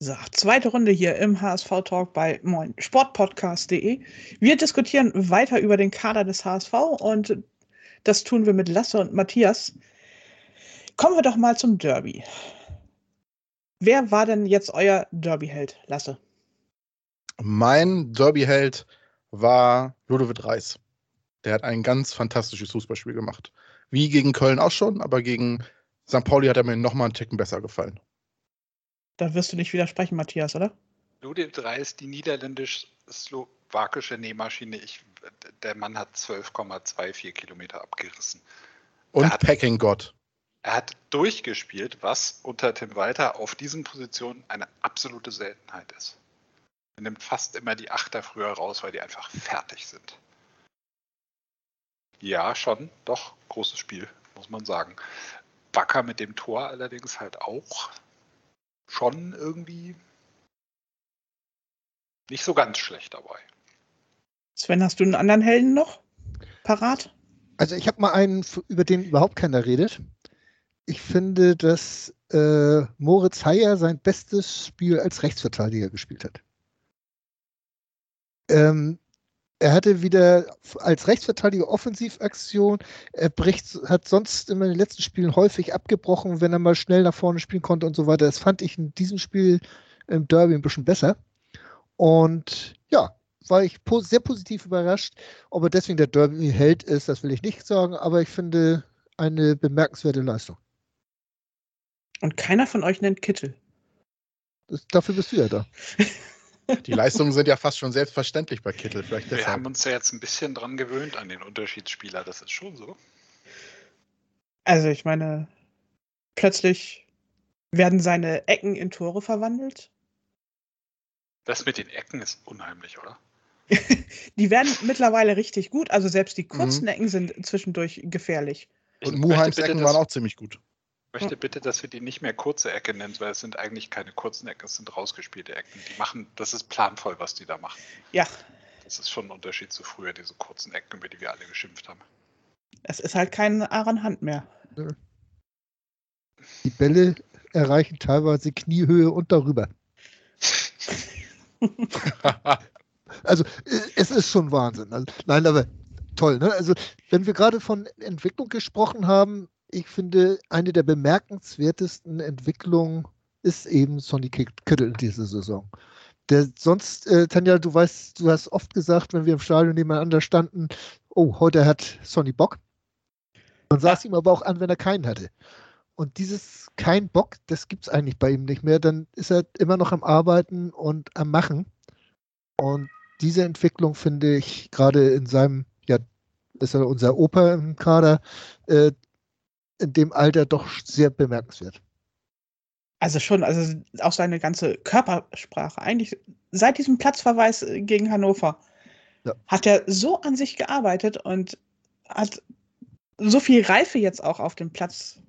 So, zweite Runde hier im HSV-Talk bei moin Sportpodcast.de. Wir diskutieren weiter über den Kader des HSV und das tun wir mit Lasse und Matthias. Kommen wir doch mal zum Derby. Wer war denn jetzt euer Derby-Held, Lasse? Mein Derby-Held war Ludovic Reis. Der hat ein ganz fantastisches Fußballspiel gemacht. Wie gegen Köln auch schon, aber gegen St. Pauli hat er mir nochmal einen Ticken besser gefallen. Da wirst du nicht widersprechen, Matthias, oder? Ludovic Reis, die niederländisch-slowakische Nähmaschine. Ich, der Mann hat 12,24 Kilometer abgerissen. Und Packing Gott. Er hat durchgespielt, was unter Tim Walter auf diesen Positionen eine absolute Seltenheit ist. Er nimmt fast immer die Achter früher raus, weil die einfach fertig sind. Ja, schon, doch, großes Spiel, muss man sagen. Bakker mit dem Tor allerdings halt auch schon irgendwie nicht so ganz schlecht dabei. Sven, hast du einen anderen Helden noch parat? Also ich habe mal einen, über den überhaupt keiner redet. Ich finde, dass äh, Moritz Heyer sein bestes Spiel als Rechtsverteidiger gespielt hat. Ähm, er hatte wieder als Rechtsverteidiger Offensivaktion. Er bricht, hat sonst in den letzten Spielen häufig abgebrochen, wenn er mal schnell nach vorne spielen konnte und so weiter. Das fand ich in diesem Spiel im Derby ein bisschen besser. Und ja, war ich sehr positiv überrascht. Ob er deswegen der Derby-Held ist, das will ich nicht sagen, aber ich finde eine bemerkenswerte Leistung. Und keiner von euch nennt Kittel. Das, dafür bist du ja da. Die Leistungen sind ja fast schon selbstverständlich bei Kittel. Vielleicht Wir haben uns ja jetzt ein bisschen dran gewöhnt an den Unterschiedsspieler, das ist schon so. Also ich meine, plötzlich werden seine Ecken in Tore verwandelt. Das mit den Ecken ist unheimlich, oder? die werden mittlerweile richtig gut. Also selbst die kurzen mhm. Ecken sind zwischendurch gefährlich. Und Muheims Ecken waren auch ziemlich gut möchte bitte, dass wir die nicht mehr kurze Ecke nennen, weil es sind eigentlich keine kurzen Ecken, es sind rausgespielte Ecken. Die machen, das ist planvoll, was die da machen. Ja. Das ist schon ein Unterschied zu früher, diese kurzen Ecken, über die wir alle geschimpft haben. Es ist halt kein Aaron Hand mehr. Die Bälle erreichen teilweise Kniehöhe und darüber. also es ist schon Wahnsinn. Also, nein, aber toll. Ne? Also wenn wir gerade von Entwicklung gesprochen haben, ich finde, eine der bemerkenswertesten Entwicklungen ist eben Sonny Kittel in dieser Saison. Der sonst, äh, Tanja, du weißt, du hast oft gesagt, wenn wir im Stadion nebeneinander standen, oh, heute hat Sonny Bock. Man sah es ihm aber auch an, wenn er keinen hatte. Und dieses kein Bock, das gibt es eigentlich bei ihm nicht mehr. Dann ist er immer noch am Arbeiten und am Machen. Und diese Entwicklung finde ich gerade in seinem, ja, ist er unser Opa im Kader, äh, in dem Alter doch sehr bemerkenswert. Also schon, also auch seine ganze Körpersprache. Eigentlich seit diesem Platzverweis gegen Hannover ja. hat er so an sich gearbeitet und hat so viel Reife jetzt auch auf den Platz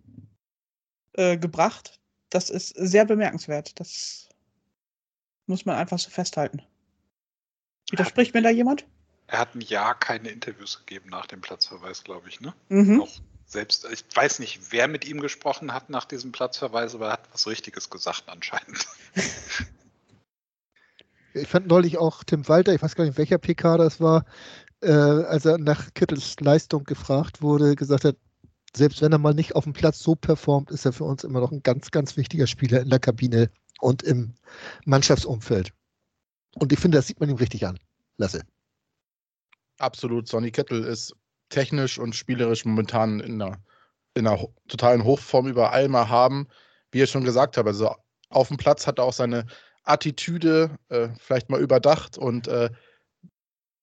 äh, gebracht. Das ist sehr bemerkenswert. Das muss man einfach so festhalten. Widerspricht mir da jemand? Er hat ein Jahr keine Interviews gegeben nach dem Platzverweis, glaube ich, ne? Mhm. Auch selbst, ich weiß nicht, wer mit ihm gesprochen hat nach diesem Platzverweis, aber er hat was Richtiges gesagt anscheinend. Ich fand neulich auch Tim Walter, ich weiß gar nicht, welcher PK das war, äh, als er nach Kittels Leistung gefragt wurde, gesagt hat, selbst wenn er mal nicht auf dem Platz so performt, ist er für uns immer noch ein ganz, ganz wichtiger Spieler in der Kabine und im Mannschaftsumfeld. Und ich finde, das sieht man ihm richtig an. Lasse. Absolut. Sonny Kettel ist technisch und spielerisch momentan in einer, in einer totalen Hochform über Alma haben. Wie ich schon gesagt habe, also auf dem Platz hat er auch seine Attitüde äh, vielleicht mal überdacht und äh,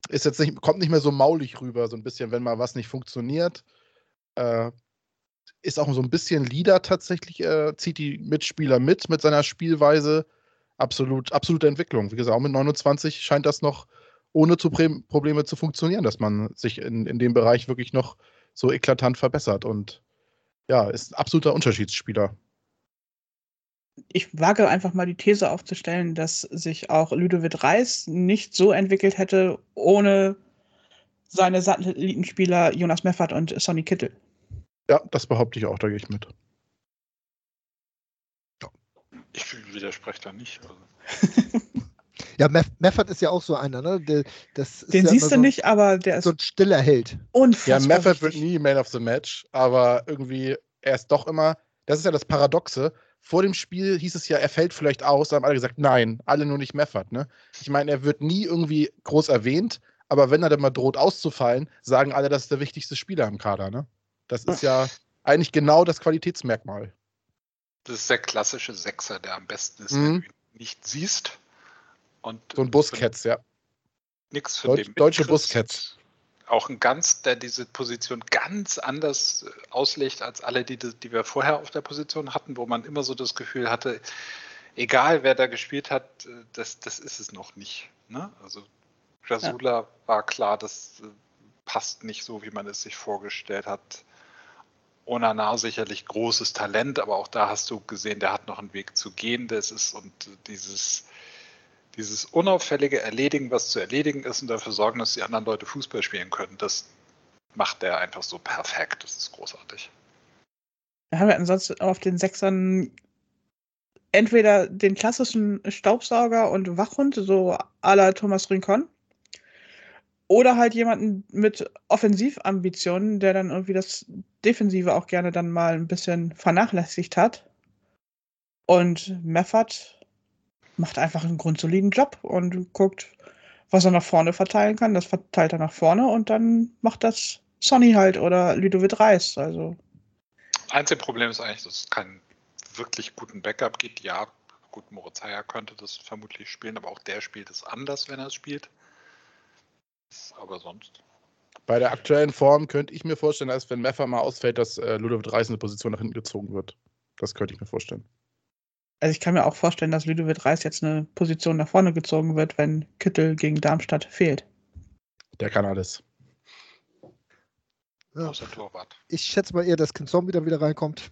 ist jetzt nicht, kommt nicht mehr so maulig rüber, so ein bisschen, wenn mal was nicht funktioniert. Äh, ist auch so ein bisschen Leader tatsächlich, äh, zieht die Mitspieler mit mit seiner Spielweise. Absolut, absolute Entwicklung. Wie gesagt, auch mit 29 scheint das noch ohne zu Probleme zu funktionieren, dass man sich in, in dem Bereich wirklich noch so eklatant verbessert. Und ja, ist ein absoluter Unterschiedsspieler. Ich wage einfach mal die These aufzustellen, dass sich auch Ludovic Reis nicht so entwickelt hätte ohne seine Satellitenspieler Jonas Meffert und Sonny Kittel. Ja, das behaupte ich auch, da gehe ich mit. Ich widerspreche da nicht. Also. ja, Meff Meffert ist ja auch so einer, ne? Der, Den ja siehst du so nicht, aber der ist. So ein stiller Held. Unfassbar. Ja, Meffert wird nie Man of the Match, aber irgendwie, er ist doch immer. Das ist ja das Paradoxe. Vor dem Spiel hieß es ja, er fällt vielleicht aus, da haben alle gesagt, nein, alle nur nicht Meffert, ne? Ich meine, er wird nie irgendwie groß erwähnt, aber wenn er dann mal droht auszufallen, sagen alle, das ist der wichtigste Spieler im Kader, ne? Das ist ja eigentlich genau das Qualitätsmerkmal. Das ist der klassische Sechser, der am besten ist, mhm. wenn du ihn nicht siehst. Und so ein Buscats, ja. Nix von Deutsch, dem Deutsche Buscats. Auch ein ganz, der diese Position ganz anders äh, auslegt als alle, die, die wir vorher auf der Position hatten, wo man immer so das Gefühl hatte, egal wer da gespielt hat, äh, das, das ist es noch nicht. Ne? Also Jasula ja. war klar, das äh, passt nicht so, wie man es sich vorgestellt hat. Onana sicherlich großes Talent, aber auch da hast du gesehen, der hat noch einen Weg zu gehen. Das ist und dieses, dieses unauffällige Erledigen, was zu erledigen ist und dafür sorgen, dass die anderen Leute Fußball spielen können, das macht der einfach so perfekt. Das ist großartig. Wir haben wir ansonsten auf den Sechsern entweder den klassischen Staubsauger und Wachhund, so à la Thomas Rincon, oder halt jemanden mit Offensivambitionen, der dann irgendwie das Defensive auch gerne dann mal ein bisschen vernachlässigt hat. Und Meffert macht einfach einen grundsoliden Job und guckt, was er nach vorne verteilen kann. Das verteilt er nach vorne und dann macht das Sonny halt oder Ludovic Reis. Also. Einzige Problem ist eigentlich, dass es keinen wirklich guten Backup gibt. Ja, gut, Moritz Heyer könnte das vermutlich spielen, aber auch der spielt es anders, wenn er es spielt. Aber sonst. Bei der aktuellen Form könnte ich mir vorstellen, dass wenn Meffer mal ausfällt, dass äh, Ludovic Reis in eine Position nach hinten gezogen wird. Das könnte ich mir vorstellen. Also ich kann mir auch vorstellen, dass Ludovic Reis jetzt eine Position nach vorne gezogen wird, wenn Kittel gegen Darmstadt fehlt. Der kann alles. Ja. Ich schätze mal eher, dass Kinzombie dann wieder reinkommt.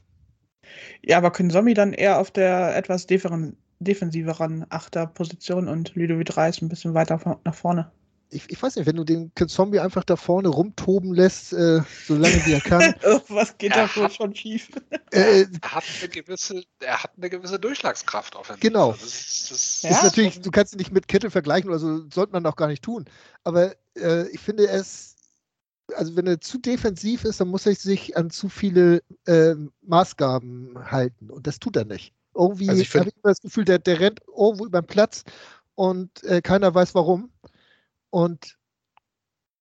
Ja, aber Kinzombie dann eher auf der etwas defensiveren Achterposition und Ludovic Reis ein bisschen weiter nach vorne ich, ich, weiß nicht, wenn du den Zombie einfach da vorne rumtoben lässt, äh, solange wie er kann. Was geht da wohl schon schief? Äh, er, hat eine gewisse, er hat eine gewisse Durchschlagskraft auf Genau. Das ist, das ja? ist natürlich, du kannst ihn nicht mit Kittel vergleichen, also sollte man auch gar nicht tun. Aber äh, ich finde es, also wenn er zu defensiv ist, dann muss er sich an zu viele äh, Maßgaben halten. Und das tut er nicht. Irgendwie also habe ich immer das Gefühl, der, der rennt irgendwo über den Platz und äh, keiner weiß warum. Und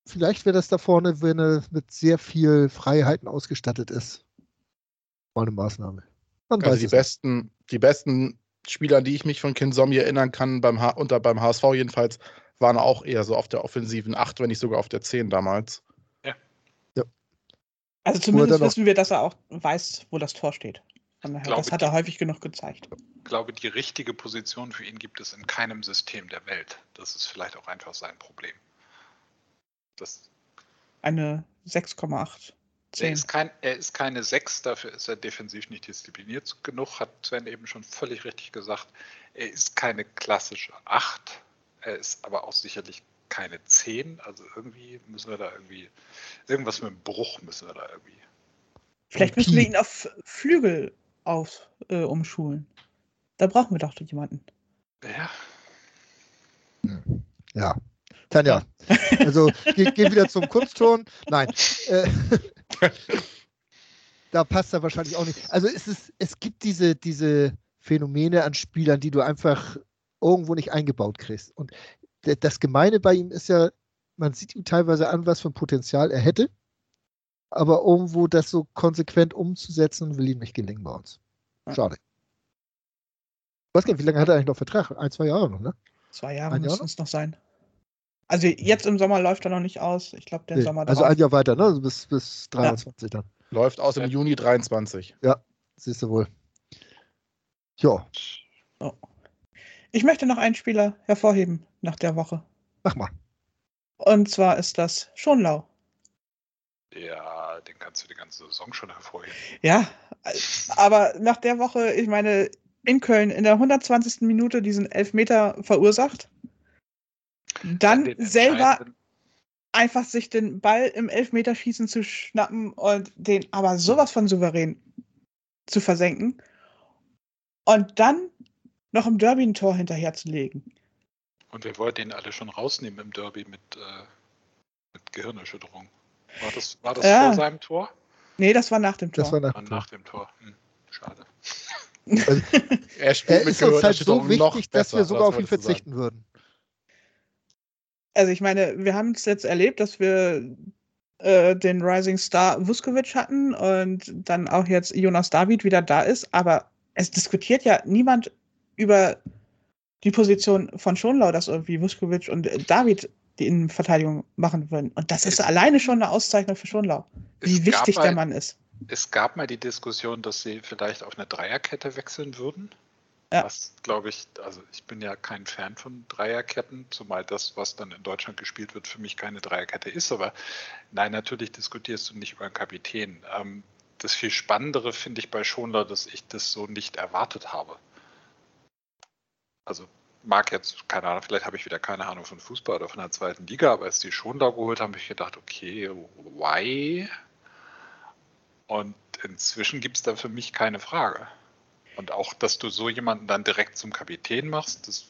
vielleicht wäre das da vorne, wenn er mit sehr viel Freiheiten ausgestattet ist. Mal eine Maßnahme. Man also die besten, die besten Spieler, an die ich mich von Kinsomi erinnern kann, beim H unter beim HSV jedenfalls, waren auch eher so auf der offensiven 8, wenn nicht sogar auf der 10 damals. Ja. ja. Also zumindest wissen wir, dass er auch weiß, wo das Tor steht. Daher, das hat er häufig genug gezeigt. Ich glaube, die richtige Position für ihn gibt es in keinem System der Welt. Das ist vielleicht auch einfach sein Problem. Das Eine 6,8. Er ist, kein, er ist keine 6, dafür ist er defensiv nicht diszipliniert genug, hat Sven eben schon völlig richtig gesagt. Er ist keine klassische 8, er ist aber auch sicherlich keine 10. Also irgendwie müssen wir da irgendwie, irgendwas mit dem Bruch müssen wir da irgendwie. Vielleicht müssen wir ihn auf Flügel auf, äh, umschulen. Da brauchen wir doch jemanden. Ja. Ja. Tanja, also geh, geh wieder zum Kunstton. Nein. Äh, da passt er wahrscheinlich auch nicht. Also es, ist, es gibt diese, diese Phänomene an Spielern, die du einfach irgendwo nicht eingebaut kriegst. Und das Gemeine bei ihm ist ja, man sieht ihm teilweise an, was für ein Potenzial er hätte aber irgendwo das so konsequent umzusetzen, will ihm nicht gelingen bei uns. Schade. Ich weiß gar nicht, wie lange hat er eigentlich noch Vertrag? Ein, zwei Jahre noch, ne? Zwei Jahre müssen es noch sein. Also jetzt im Sommer läuft er noch nicht aus. Ich glaube, der nee, Sommer Also ein Jahr weiter, ne? Also bis, bis 23 ja. dann. Läuft aus im Juni 23. Siehst du wohl. Ja, Ich möchte noch einen Spieler hervorheben nach der Woche. mach mal. Und zwar ist das Schonlau. Ja, den kannst du die ganze Saison schon hervorheben. Ja, aber nach der Woche, ich meine, in Köln in der 120. Minute diesen Elfmeter verursacht, dann Den selber einfach sich den Ball im Elfmeterschießen zu schnappen und den aber sowas von souverän zu versenken und dann noch im Derby ein Tor hinterherzulegen. Und wir wollten ihn alle schon rausnehmen im Derby mit, äh, mit Gehirnerschütterung. War das, war das Ja. vor seinem Tor? Nee, das war nach dem Tor. Das war nach, Und nach dem Tor. Hm, schade. Er spielt er mit ist uns halt so wichtig, dass wir sogar auf ihn du sagen. verzichten würden. Also ich meine, wir haben es jetzt erlebt, dass wir äh, den Rising Star Vuskovic hatten und dann auch jetzt Jonas David wieder da ist, aber es diskutiert ja niemand über die Position von Schonlau, dass irgendwie Vuskovic und äh, David die Innenverteidigung machen würden. Und das ist Es- alleine schon eine Auszeichnung für Schonlau, wie wichtig gab der mal- Mann ist. Es gab mal die Diskussion, dass sie vielleicht auf eine Dreierkette wechseln würden. Ja. Was, glaube ich, also ich bin ja kein Fan von Dreierketten, zumal das, was dann in Deutschland gespielt wird, für mich keine Dreierkette ist. Aber nein, natürlich diskutierst du nicht über einen Kapitän. Ähm, das viel Spannendere finde ich bei Schonler, dass ich das so nicht erwartet habe. Also mag jetzt, keine Ahnung, vielleicht habe ich wieder keine Ahnung von Fußball oder von der zweiten Liga, aber als die Schonler geholt haben, habe ich gedacht, okay, why? Und inzwischen gibt es da für mich keine Frage. Und auch, dass du so jemanden dann direkt zum Kapitän machst, das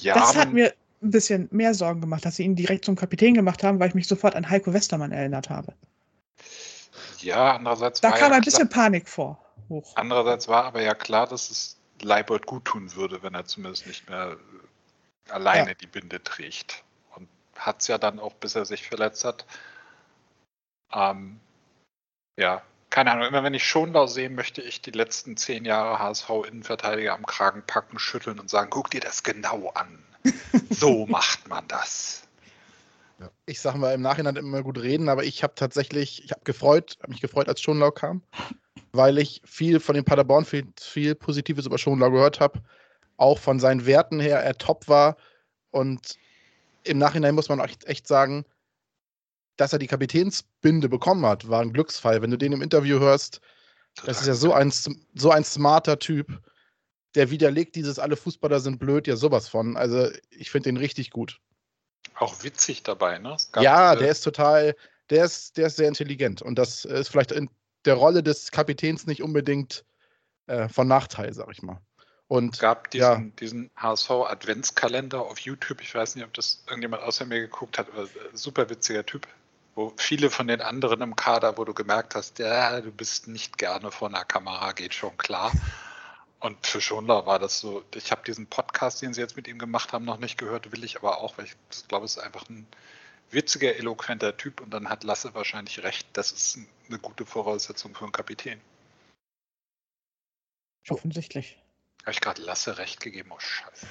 ja, das hat mir ein bisschen mehr Sorgen gemacht, dass sie ihn direkt zum Kapitän gemacht haben, weil ich mich sofort an Heiko Westermann erinnert habe. ja, andererseits Da kam ja ein bisschen klar, Panik vor. Hoch. andererseits war aber ja klar, dass es Leibold gut tun würde, wenn er zumindest nicht mehr äh, alleine Ja. die Binde trägt. Und hat es ja dann auch, bis er sich verletzt hat. Ähm, ja, keine Ahnung, immer wenn ich Schonlau sehe, möchte ich die letzten zehn Jahre HSV-Innenverteidiger am Kragen packen, schütteln und sagen, guck dir das genau an. So macht man das. Ich sage mal im Nachhinein immer gut reden, aber ich habe tatsächlich, ich habe gefreut, habe mich gefreut, als Schonlau kam, weil ich viel von den Paderborn viel, viel Positives über Schonlau gehört habe, auch von seinen Werten her er top war und im Nachhinein muss man auch echt, echt sagen, dass er die Kapitänsbinde bekommen hat, war ein Glücksfall. Wenn du den im Interview hörst, das ist ja so ein, so ein smarter Typ, der widerlegt dieses alle Fußballer sind blöd, ja sowas von. Also ich finde den richtig gut. Auch witzig dabei, ne? Ja, der ist total, der ist, der ist sehr intelligent und das ist vielleicht in der Rolle des Kapitäns nicht unbedingt äh, von Nachteil, sag ich mal. Und gab Ja. diesen, diesen HSV-Adventskalender auf YouTube. Ich weiß nicht, ob das irgendjemand außer mir geguckt hat, aber äh, super witziger Typ. Wo viele von den anderen im Kader, wo du gemerkt hast, ja, du bist nicht gerne vor einer Kamera, geht schon klar. Und für Schonler war das so, ich habe diesen Podcast, den sie jetzt mit ihm gemacht haben, noch nicht gehört, will ich aber auch, weil ich glaube, es ist einfach ein witziger, eloquenter Typ und dann hat Lasse wahrscheinlich recht, das ist eine gute Voraussetzung für einen Kapitän. Offensichtlich. Habe ich gerade Lasse recht gegeben? Oh, scheiße.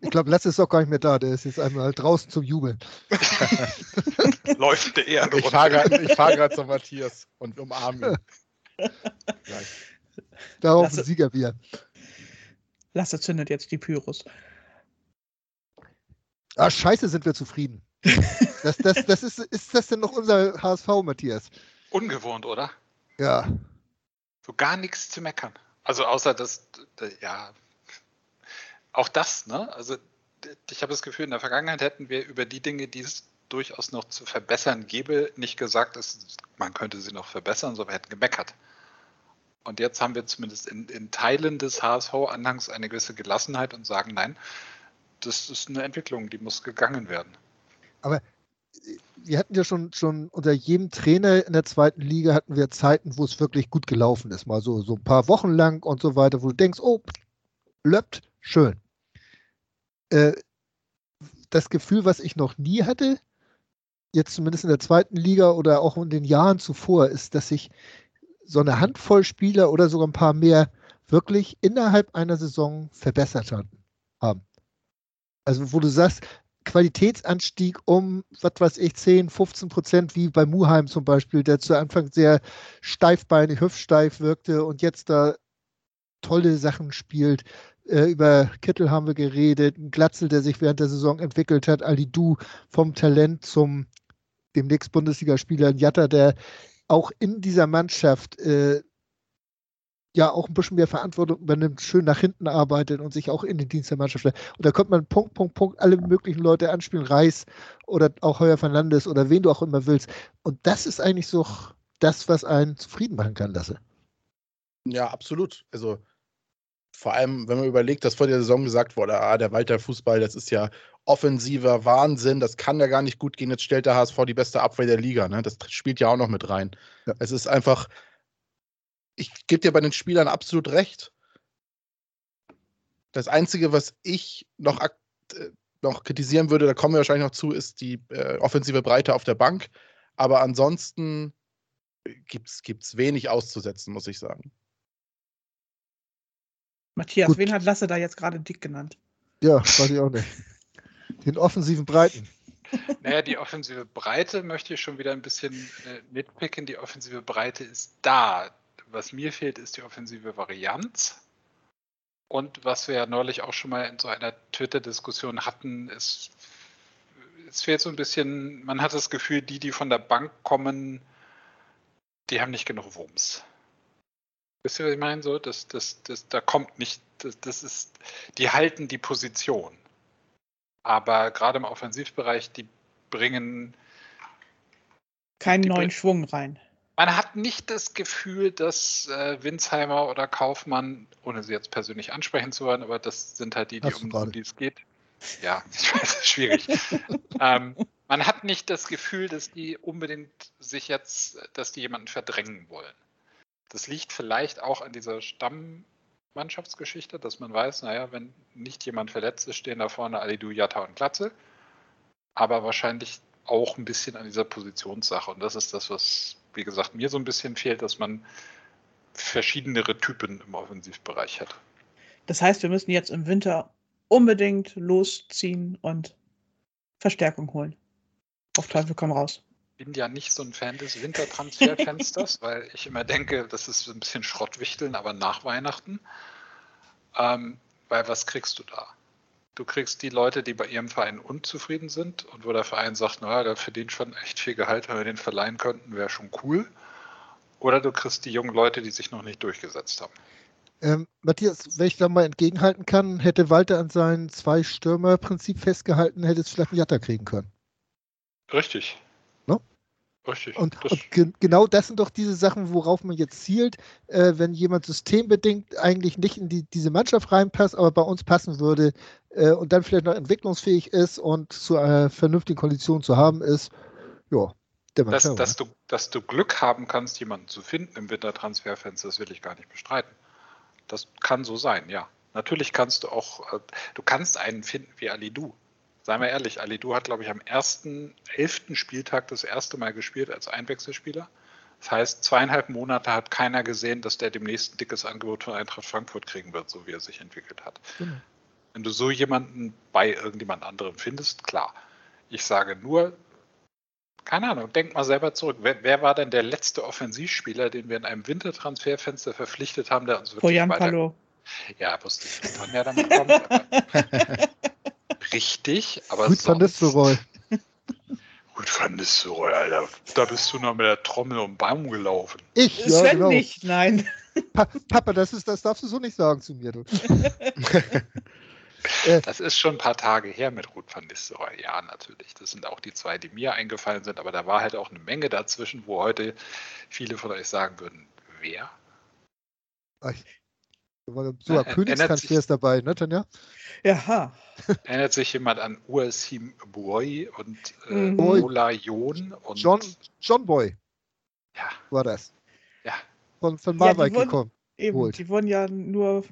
Ich glaube, Lasse ist auch gar nicht mehr da. Der ist jetzt einmal draußen zum Jubeln. Läuft der Erde ich runter. fahre gerade fahr zu Matthias und umarme ihn. Darauf Lasse- ein Siegerbier. Lasse zündet jetzt die Pyros. Ah, scheiße, sind wir zufrieden. Das, das, das ist, ist das denn noch unser HSV, Matthias? Ungewohnt, oder? Ja. So gar nichts zu meckern. Also außer das, d- ja, auch das, ne? Also ich habe das Gefühl, in der Vergangenheit hätten wir über die Dinge, die es durchaus noch zu verbessern gäbe, nicht gesagt, dass man könnte sie noch verbessern, sondern wir hätten gemeckert. Und jetzt haben wir zumindest in, in Teilen des HSV-Anhangs eine gewisse Gelassenheit und sagen, nein, das ist eine Entwicklung, die muss gegangen werden. Wir hatten ja schon, schon unter jedem Trainer in der zweiten Liga hatten wir Zeiten, wo es wirklich gut gelaufen ist. Mal so, so ein paar Wochen lang und so weiter, wo du denkst, oh, löppt, schön. Äh, das Gefühl, was ich noch nie hatte, jetzt zumindest in der zweiten Liga oder auch in den Jahren zuvor, ist, dass sich so eine Handvoll Spieler oder sogar ein paar mehr wirklich innerhalb einer Saison verbessert haben. Also wo du sagst, Qualitätsanstieg um, was weiß ich, 10, 15 Prozent, wie bei Muheim zum Beispiel, der zu Anfang sehr steifbeinig, hüftsteif wirkte und jetzt da tolle Sachen spielt. Äh, über Kittel haben wir geredet, ein Glatzel, der sich während der Saison entwickelt hat, Ali Du vom Talent zum demnächst Bundesligaspieler Jatta, der auch in dieser Mannschaft äh, ja auch ein bisschen mehr Verantwortung übernimmt, schön nach hinten arbeitet und sich auch in den Dienst der Mannschaft stellt. Und da könnte man Punkt, Punkt, Punkt alle möglichen Leute anspielen, Reis oder auch Heuer Fernandes oder wen du auch immer willst. Und das ist eigentlich so das, was einen zufrieden machen kann, Lasse. Ja, absolut. Also vor allem, wenn man überlegt, dass vor der Saison gesagt wurde, ah, der Walter Fußball, das ist ja offensiver Wahnsinn, das kann ja gar nicht gut gehen. Jetzt stellt der HSV die beste Abwehr der Liga. Ne? Das spielt ja auch noch mit rein. Ja. Es ist einfach, ich gebe dir bei den Spielern absolut recht. Das Einzige, was ich noch, äh, noch kritisieren würde, da kommen wir wahrscheinlich noch zu, ist die äh, offensive Breite auf der Bank. Aber ansonsten gibt es wenig auszusetzen, muss ich sagen. Matthias, Gut. wen hat Lasse da jetzt gerade dick genannt? Ja, weiß ich auch nicht. Den offensiven Breiten. Naja, die offensive Breite möchte ich schon wieder ein bisschen äh, mitpicken. Die offensive Breite ist da. Was mir fehlt, ist die offensive Varianz. Und was wir ja neulich auch schon mal in so einer Twitter-Diskussion hatten, ist, es fehlt so ein bisschen, man hat das Gefühl, die, die von der Bank kommen, die haben nicht genug Wumms. Wisst ihr, was ich meine? So, das, das, das, da kommt nicht, das, das ist, die halten die Position. Aber gerade im Offensivbereich, die bringen keinen neuen Schwung rein. Man hat nicht das Gefühl, dass äh, Winsheimer oder Kaufmann, ohne sie jetzt persönlich ansprechen zu wollen, aber das sind halt die, die um, um die es geht. Ja, ich weiß, ist schwierig. ähm, man hat nicht das Gefühl, dass die unbedingt sich jetzt, dass die jemanden verdrängen wollen. Das liegt vielleicht auch an dieser Stammmannschaftsgeschichte, dass man weiß, naja, wenn nicht jemand verletzt ist, stehen da vorne Alidu, Jatta und Glatze. Aber wahrscheinlich auch ein bisschen an dieser Positionssache. Und das ist das, was, wie gesagt, mir so ein bisschen fehlt, dass man verschiedenere Typen im Offensivbereich hat. Das heißt, wir müssen jetzt im Winter unbedingt losziehen und Verstärkung holen. Auf Teufel komm raus bin ja nicht so ein Fan des Wintertransferfensters, weil ich immer denke, das ist ein bisschen Schrottwichteln, aber nach Weihnachten. Ähm, weil was kriegst du da? Du kriegst die Leute, die bei ihrem Verein unzufrieden sind und wo der Verein sagt, naja, der verdient schon echt viel Gehalt, wenn wir den verleihen könnten, wäre schon cool. Oder du kriegst die jungen Leute, die sich noch nicht durchgesetzt haben. Ähm, Matthias, wenn ich da mal entgegenhalten kann, hätte Walter an seinem Zwei-Stürmer-Prinzip festgehalten, hätte es vielleicht einen Jatta kriegen können. Richtig. Richtig. Und, und ge genau das sind doch diese Sachen, worauf man jetzt zielt, äh, wenn jemand systembedingt eigentlich nicht in die, diese Mannschaft reinpasst, aber bei uns passen würde äh, und dann vielleicht noch entwicklungsfähig ist und zu einer vernünftigen Kondition zu haben ist, ja. Dass, dass, du, dass du Glück haben kannst, jemanden zu finden im Wintertransferfenster, das will ich gar nicht bestreiten. Das kann so sein, ja. Natürlich kannst du auch, äh, du kannst einen finden wie Ali Du seien wir ehrlich, Ali Du hat, glaube ich, am ersten, elften Spieltag das erste Mal gespielt als Einwechselspieler. Das heißt, zweieinhalb Monate hat keiner gesehen, dass der demnächst ein dickes Angebot von Eintracht Frankfurt kriegen wird, so wie er sich entwickelt hat. Mhm. Wenn du so jemanden bei irgendjemand anderem findest, klar. Ich sage nur, keine Ahnung, denk mal selber zurück. Wer, wer, war denn der letzte Offensivspieler, den wir in einem Wintertransferfenster verpflichtet haben, der uns wirklich Bojan weiter... Palo. Ja, wusste ich, wann er damit kommt. richtig, aber Gut Van Nistelrooy. Gut Van Nistelrooy, Alter. Da bist du noch mit der Trommel um den Baum gelaufen. Ich? Ja, Sven genau. nicht, nein. Pa Papa, das, ist, das darfst du so nicht sagen zu mir. Du. Äh. das ist schon ein paar Tage her mit Ruth van Nistelrooy. Ja, natürlich. Das sind auch die zwei, die mir eingefallen sind. Aber da war halt auch eine Menge dazwischen, wo heute viele von euch sagen würden, wer? Sogar Königstransfers dabei, ne, Tanja? Ja. Erinnert sich jemand an Ursim Boy und äh, mhm. Ola Jon? Und John, John Boy. Ja. War das. Ja. Von, von Marwijk ja, gekommen. Eben, Holt. die wurden ja nur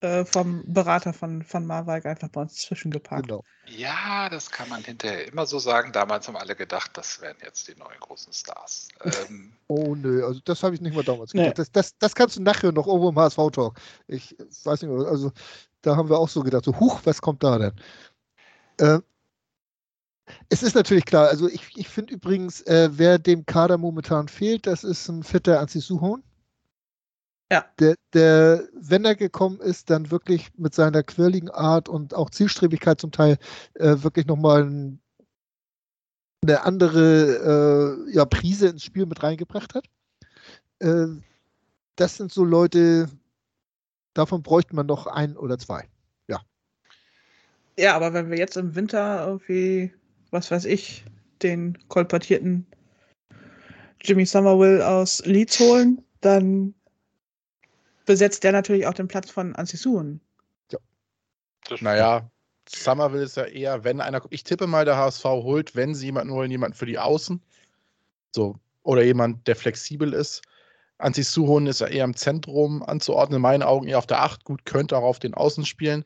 äh, vom Berater von, von Marwijk einfach bei uns zwischengepackt. Genau. Ja, das kann man hinterher immer so sagen. Damals haben alle gedacht, das wären jetzt die neuen großen Stars. Ähm, oh nö, also das habe ich nicht mal damals gedacht. Nee. Das, das, das kannst du nachher noch irgendwo im HSV-Talk. Ich weiß nicht, also da haben wir auch so gedacht, so, huch, was kommt da denn? Äh, es ist natürlich klar, also ich, ich finde übrigens, äh, wer dem Kader momentan fehlt, das ist ein fitter Anzi Suhon. Ja. Der, der, wenn er gekommen ist, dann wirklich mit seiner quirligen Art und auch Zielstrebigkeit zum Teil äh, wirklich nochmal ein, eine andere äh, ja, Prise ins Spiel mit reingebracht hat. Äh, das sind so Leute, davon bräuchte man noch ein oder zwei. Ja. Ja, aber wenn wir jetzt im Winter irgendwie, was weiß ich, den kolportierten Jimmy Somerville aus Leeds holen, dann besetzt der natürlich auch den Platz von Ansisuren. Naja, Somerville ist ja eher, wenn einer, ich tippe mal, der HSV holt, wenn sie jemanden holen, jemanden für die Außen. So, oder jemand, der flexibel ist. Anzi Suhon ist ja eher im Zentrum anzuordnen, in meinen Augen eher auf der 8, gut, könnte auch auf den Außen spielen.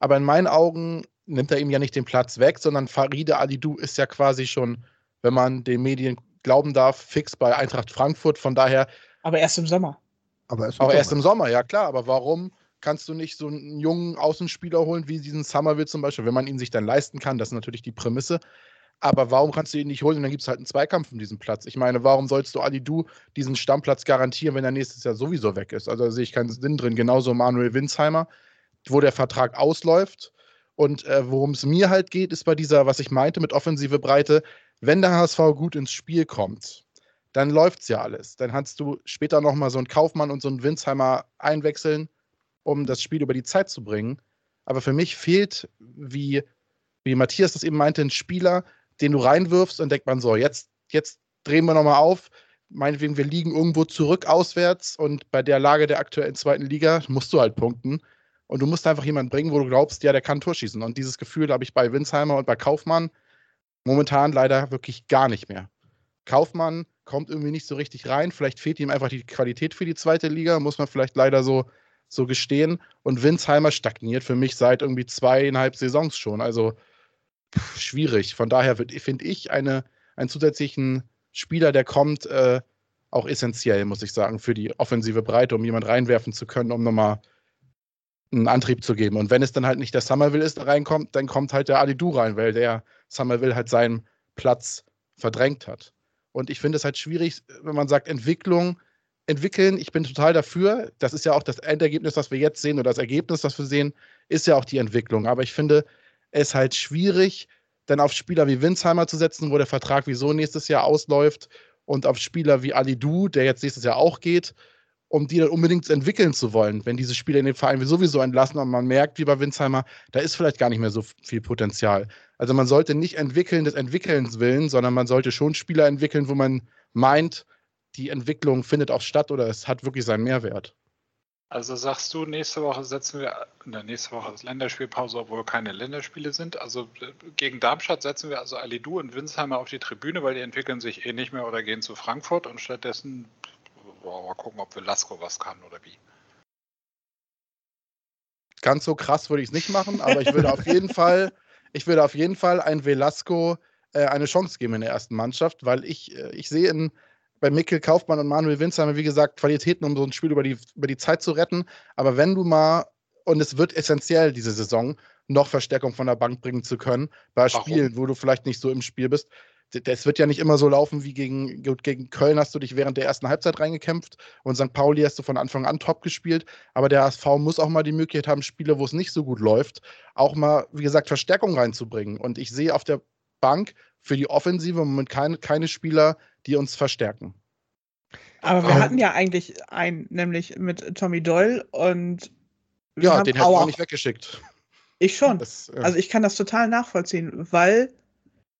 Aber in meinen Augen nimmt er ihm ja nicht den Platz weg, sondern Faride Alidou ist ja quasi schon, wenn man den Medien glauben darf, fix bei Eintracht Frankfurt. Von daher. Aber erst im Sommer. Aber erst, auch erst im Sommer, ja klar. Aber warum kannst du nicht so einen jungen Außenspieler holen, wie diesen Summerville zum Beispiel, wenn man ihn sich dann leisten kann? Das ist natürlich die Prämisse. Aber warum kannst du ihn nicht holen und dann gibt es halt einen Zweikampf um diesen Platz? Ich meine, warum sollst du Ali Du diesen Stammplatz garantieren, wenn er nächstes Jahr sowieso weg ist? Also da sehe ich keinen Sinn drin. Genauso Manuel Winsheimer, wo der Vertrag ausläuft. Und äh, worum es mir halt geht, ist bei dieser, was ich meinte mit offensive Breite, wenn der HSV gut ins Spiel kommt, dann läuft es ja alles. Dann kannst du später nochmal so einen Kaufmann und so einen Winsheimer einwechseln, um das Spiel über die Zeit zu bringen. Aber für mich fehlt, wie, wie Matthias das eben meinte, ein Spieler, den du reinwirfst und denkt man so, jetzt, jetzt drehen wir nochmal auf. Meinetwegen, wir liegen irgendwo zurück auswärts und bei der Lage der aktuellen zweiten Liga musst du halt punkten. Und du musst einfach jemanden bringen, wo du glaubst, ja, der kann Tor schießen. Und dieses Gefühl habe ich bei Winsheimer und bei Kaufmann momentan leider wirklich gar nicht mehr. Kaufmann kommt irgendwie nicht so richtig rein. Vielleicht fehlt ihm einfach die Qualität für die zweite Liga, muss man vielleicht leider so, so gestehen. Und Winsheimer stagniert für mich seit irgendwie zweieinhalb Saisons schon. Also schwierig. Von daher finde ich eine, einen zusätzlichen Spieler, der kommt, äh, auch essentiell, muss ich sagen, für die offensive Breite, um jemanden reinwerfen zu können, um nochmal einen Antrieb zu geben. Und wenn es dann halt nicht der Summerville ist, der reinkommt, dann kommt halt der Alidu rein, weil der Summerville halt seinen Platz verdrängt hat. Und ich finde es halt schwierig, wenn man sagt, Entwicklung, entwickeln, ich bin total dafür. Das ist ja auch das Endergebnis, was wir jetzt sehen, oder das Ergebnis, was wir sehen, ist ja auch die Entwicklung. Aber ich finde es halt schwierig, dann auf Spieler wie Winsheimer zu setzen, wo der Vertrag wieso nächstes Jahr ausläuft, und auf Spieler wie Alidu, der jetzt nächstes Jahr auch geht, um die dann unbedingt entwickeln zu wollen, wenn diese Spieler in den Verein sowieso entlassen und man merkt, wie bei Winsheimer, da ist vielleicht gar nicht mehr so viel Potenzial. Also man sollte nicht entwickeln des Entwickelns willen, sondern man sollte schon Spieler entwickeln, wo man meint, die Entwicklung findet auch statt oder es hat wirklich seinen Mehrwert. Also sagst du, nächste Woche setzen wir, ne, nächste Woche ist Länderspielpause, obwohl keine Länderspiele sind. Also äh, gegen Darmstadt setzen wir also Alidu und Winsheimer auf die Tribüne, weil die entwickeln sich eh nicht mehr oder gehen zu Frankfurt und stattdessen boah, mal gucken, ob Velasco was kann oder wie. Ganz so krass würde ich es nicht machen, aber ich würde auf jeden Fall, ich würde auf jeden Fall ein Velasco äh, eine Chance geben in der ersten Mannschaft, weil ich, äh, ich sehe in bei Mikkel Kaufmann und Manuel Winzer wie gesagt, Qualitäten, um so ein Spiel über die, über die Zeit zu retten. Aber wenn du mal, und es wird essentiell diese Saison, noch Verstärkung von der Bank bringen zu können, bei Warum? Spielen, wo du vielleicht nicht so im Spiel bist. Das wird ja nicht immer so laufen wie gegen, gegen Köln hast du dich während der ersten Halbzeit reingekämpft und St. Pauli hast du von Anfang an top gespielt. Aber der HSV muss auch mal die Möglichkeit haben, Spiele, wo es nicht so gut läuft, auch mal, wie gesagt, Verstärkung reinzubringen. Und ich sehe auf der Bank für die Offensive im Moment keine, keine Spieler, die uns verstärken. Aber wir Ähm. hatten ja eigentlich einen, nämlich mit Tommy Doyle und Ja, den hätten wir auch nicht weggeschickt. Ich schon. Das, äh, Also ich kann das total nachvollziehen, weil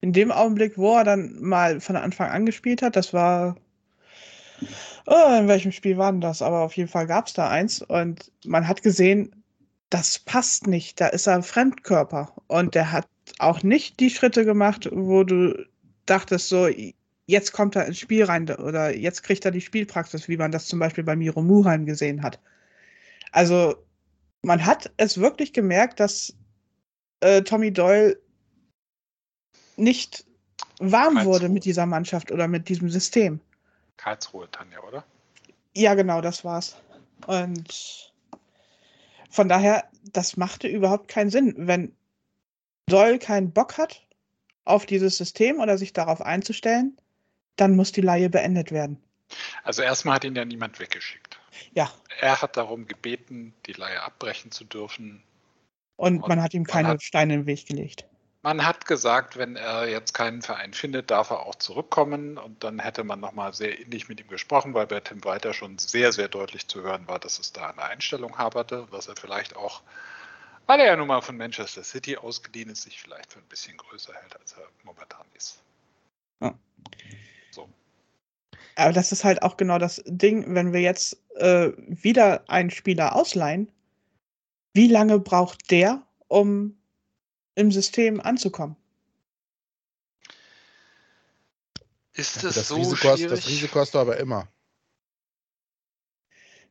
in dem Augenblick, wo er dann mal von Anfang an gespielt hat, das war. Oh, in welchem Spiel war denn das? Aber auf jeden Fall gab es da eins und man hat gesehen, das passt nicht. Da ist er ein Fremdkörper. Und der hat auch nicht die Schritte gemacht, wo du dachtest, so, jetzt kommt er ins Spiel rein oder jetzt kriegt er die Spielpraxis, wie man das zum Beispiel bei Miro Muheim gesehen hat. Also man hat es wirklich gemerkt, dass äh, Tommy Doyle nicht warm Karlsruhe. wurde mit dieser Mannschaft oder mit diesem System. Karlsruhe, Tanja, oder? Ja, genau, das war's. Und von daher, das machte überhaupt keinen Sinn, wenn Doll keinen Bock hat auf dieses System oder sich darauf einzustellen, dann muss die Leihe beendet werden. Also erstmal hat ihn ja niemand weggeschickt. Ja, Er hat darum gebeten, die Leihe abbrechen zu dürfen. und Und man hat ihm keine hat- Steine im Weg gelegt. Man hat gesagt, wenn er jetzt keinen Verein findet, darf er auch zurückkommen. Und dann hätte man nochmal sehr innig mit ihm gesprochen, weil bei Tim Walter schon sehr, sehr deutlich zu hören war, dass es da eine Einstellung haperte, was er vielleicht auch, weil er ja nun mal von Manchester City ausgeliehen ist, sich vielleicht für ein bisschen größer hält, als er momentan ist. Ja. So. Aber das ist halt auch genau das Ding, wenn wir jetzt äh, wieder einen Spieler ausleihen, wie lange braucht der, um im System anzukommen? Ist Das, es so Risiko hast, schwierig? das Risiko hast du aber immer.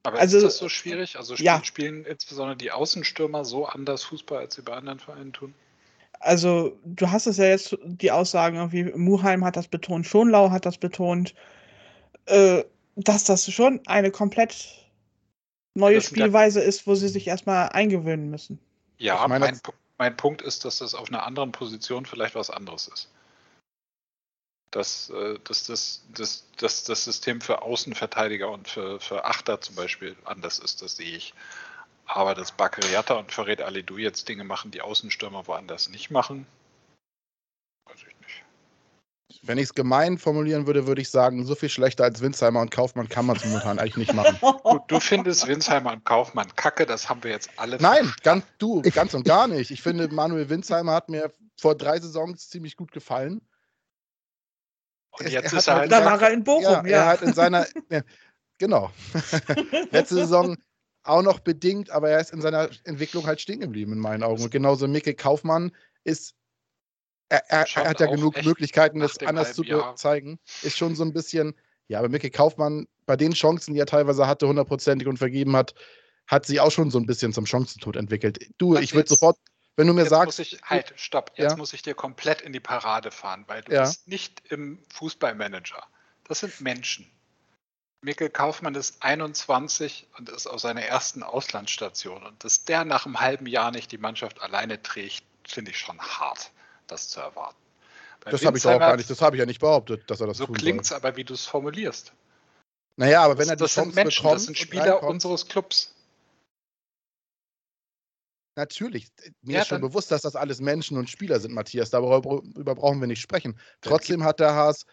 Aber Also, ist das so schwierig? Also spielen, ja. spielen insbesondere die Außenstürmer so anders Fußball, als sie bei anderen Vereinen tun? Also, du hast es ja jetzt, die Aussagen, irgendwie, Muheim hat das betont, Schonlau hat das betont, äh, dass das schon eine komplett neue Das Spielweise ist, wo sie sich erstmal eingewöhnen müssen. Ja, Ich meine, mein, das- mein Punkt ist, dass das auf einer anderen Position vielleicht was anderes ist. Dass, äh, dass, das, dass, dass das System für Außenverteidiger und für, für Achter zum Beispiel anders ist, das sehe ich. Aber dass Bakariata und Farid Alidou jetzt Dinge machen, die Außenstürmer woanders nicht machen, nicht. Wenn ich es gemein formulieren würde, würde ich sagen, so viel schlechter als Winsheimer und Kaufmann kann man es momentan eigentlich nicht machen. Du, du findest Winsheimer und Kaufmann kacke, das haben wir jetzt alle Nein, verstanden. ganz, du, ganz und gar nicht. Ich finde, Manuel Winsheimer hat mir vor drei Saisons ziemlich gut gefallen. Und er- jetzt er ist hat er halt Da war er in Bochum, ja, ja. er hat in seiner, ja, genau. Letzte Saison auch noch bedingt, aber er ist in seiner Entwicklung halt stehen geblieben in meinen Augen. Und genauso Mikkel Kaufmann ist, er, er, er hat ja genug Möglichkeiten, das anders zu Jahr. zeigen. Ist schon so ein bisschen, ja, aber Mikkel Kaufmann, bei den Chancen, die er teilweise hatte, hundertprozentig und vergeben hat, hat sie auch schon so ein bisschen zum Chancentod entwickelt. Du, Was ich würde sofort, wenn du mir Jetzt sagst, muss ich, halt, stopp, jetzt Ja. muss ich dir komplett in die Parade fahren, weil du Ja. bist nicht im Fußballmanager. Das sind Menschen. Mikkel Kaufmann ist 21 und ist auf seiner ersten Auslandsstation. Und dass der nach einem halben Jahr nicht die Mannschaft alleine trägt, finde ich schon hart, das zu erwarten. Bei das habe ich auch gar nicht, das habe ich ja nicht behauptet, dass er das So tun klingt soll. es aber, wie du es formulierst. Naja, aber wenn das er die das Chance sind Menschen, das sind Spieler unseres Clubs. Natürlich, mir Ja, ist schon bewusst, dass das alles Menschen und Spieler sind, Matthias. Darüber darüber brauchen wir nicht sprechen. Trotzdem hat der, HS,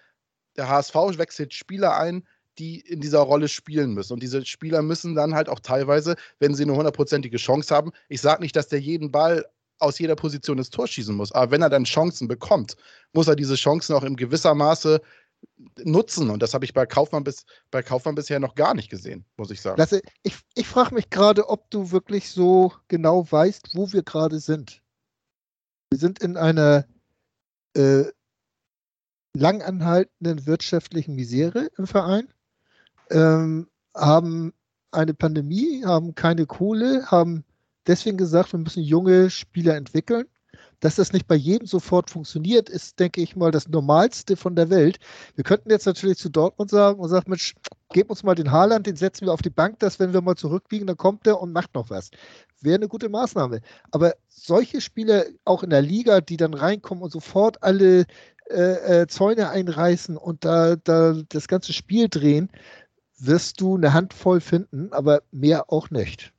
der HSV wechselt Spieler ein, die in dieser Rolle spielen müssen. Und diese Spieler müssen dann halt auch teilweise, wenn sie eine hundertprozentige Chance haben, ich sage nicht, dass der jeden Ball aus jeder Position ins Tor schießen muss, aber wenn er dann Chancen bekommt, muss er diese Chancen auch in gewisser Maße nutzen. Und das habe ich bei Kaufmann, bis, bei Kaufmann bisher noch gar nicht gesehen, muss ich sagen. Lasse, ich, ich frage mich gerade, ob du wirklich so genau weißt, wo wir gerade sind. Wir sind in einer äh, langanhaltenden wirtschaftlichen Misere im Verein, ähm, haben eine Pandemie, haben keine Kohle, haben deswegen gesagt, wir müssen junge Spieler entwickeln. Dass das nicht bei jedem sofort funktioniert, ist, denke ich mal, das Normalste von der Welt. Wir könnten jetzt natürlich zu Dortmund sagen und sagen, Mensch, gebt uns mal den Haaland, den setzen wir auf die Bank, dass wenn wir mal zurückliegen, dann kommt der und macht noch was. Wäre eine gute Maßnahme. Aber solche Spieler auch in der Liga, die dann reinkommen und sofort alle äh, äh, Zäune einreißen und da, da das ganze Spiel drehen, wirst du eine Handvoll finden, aber mehr auch nicht.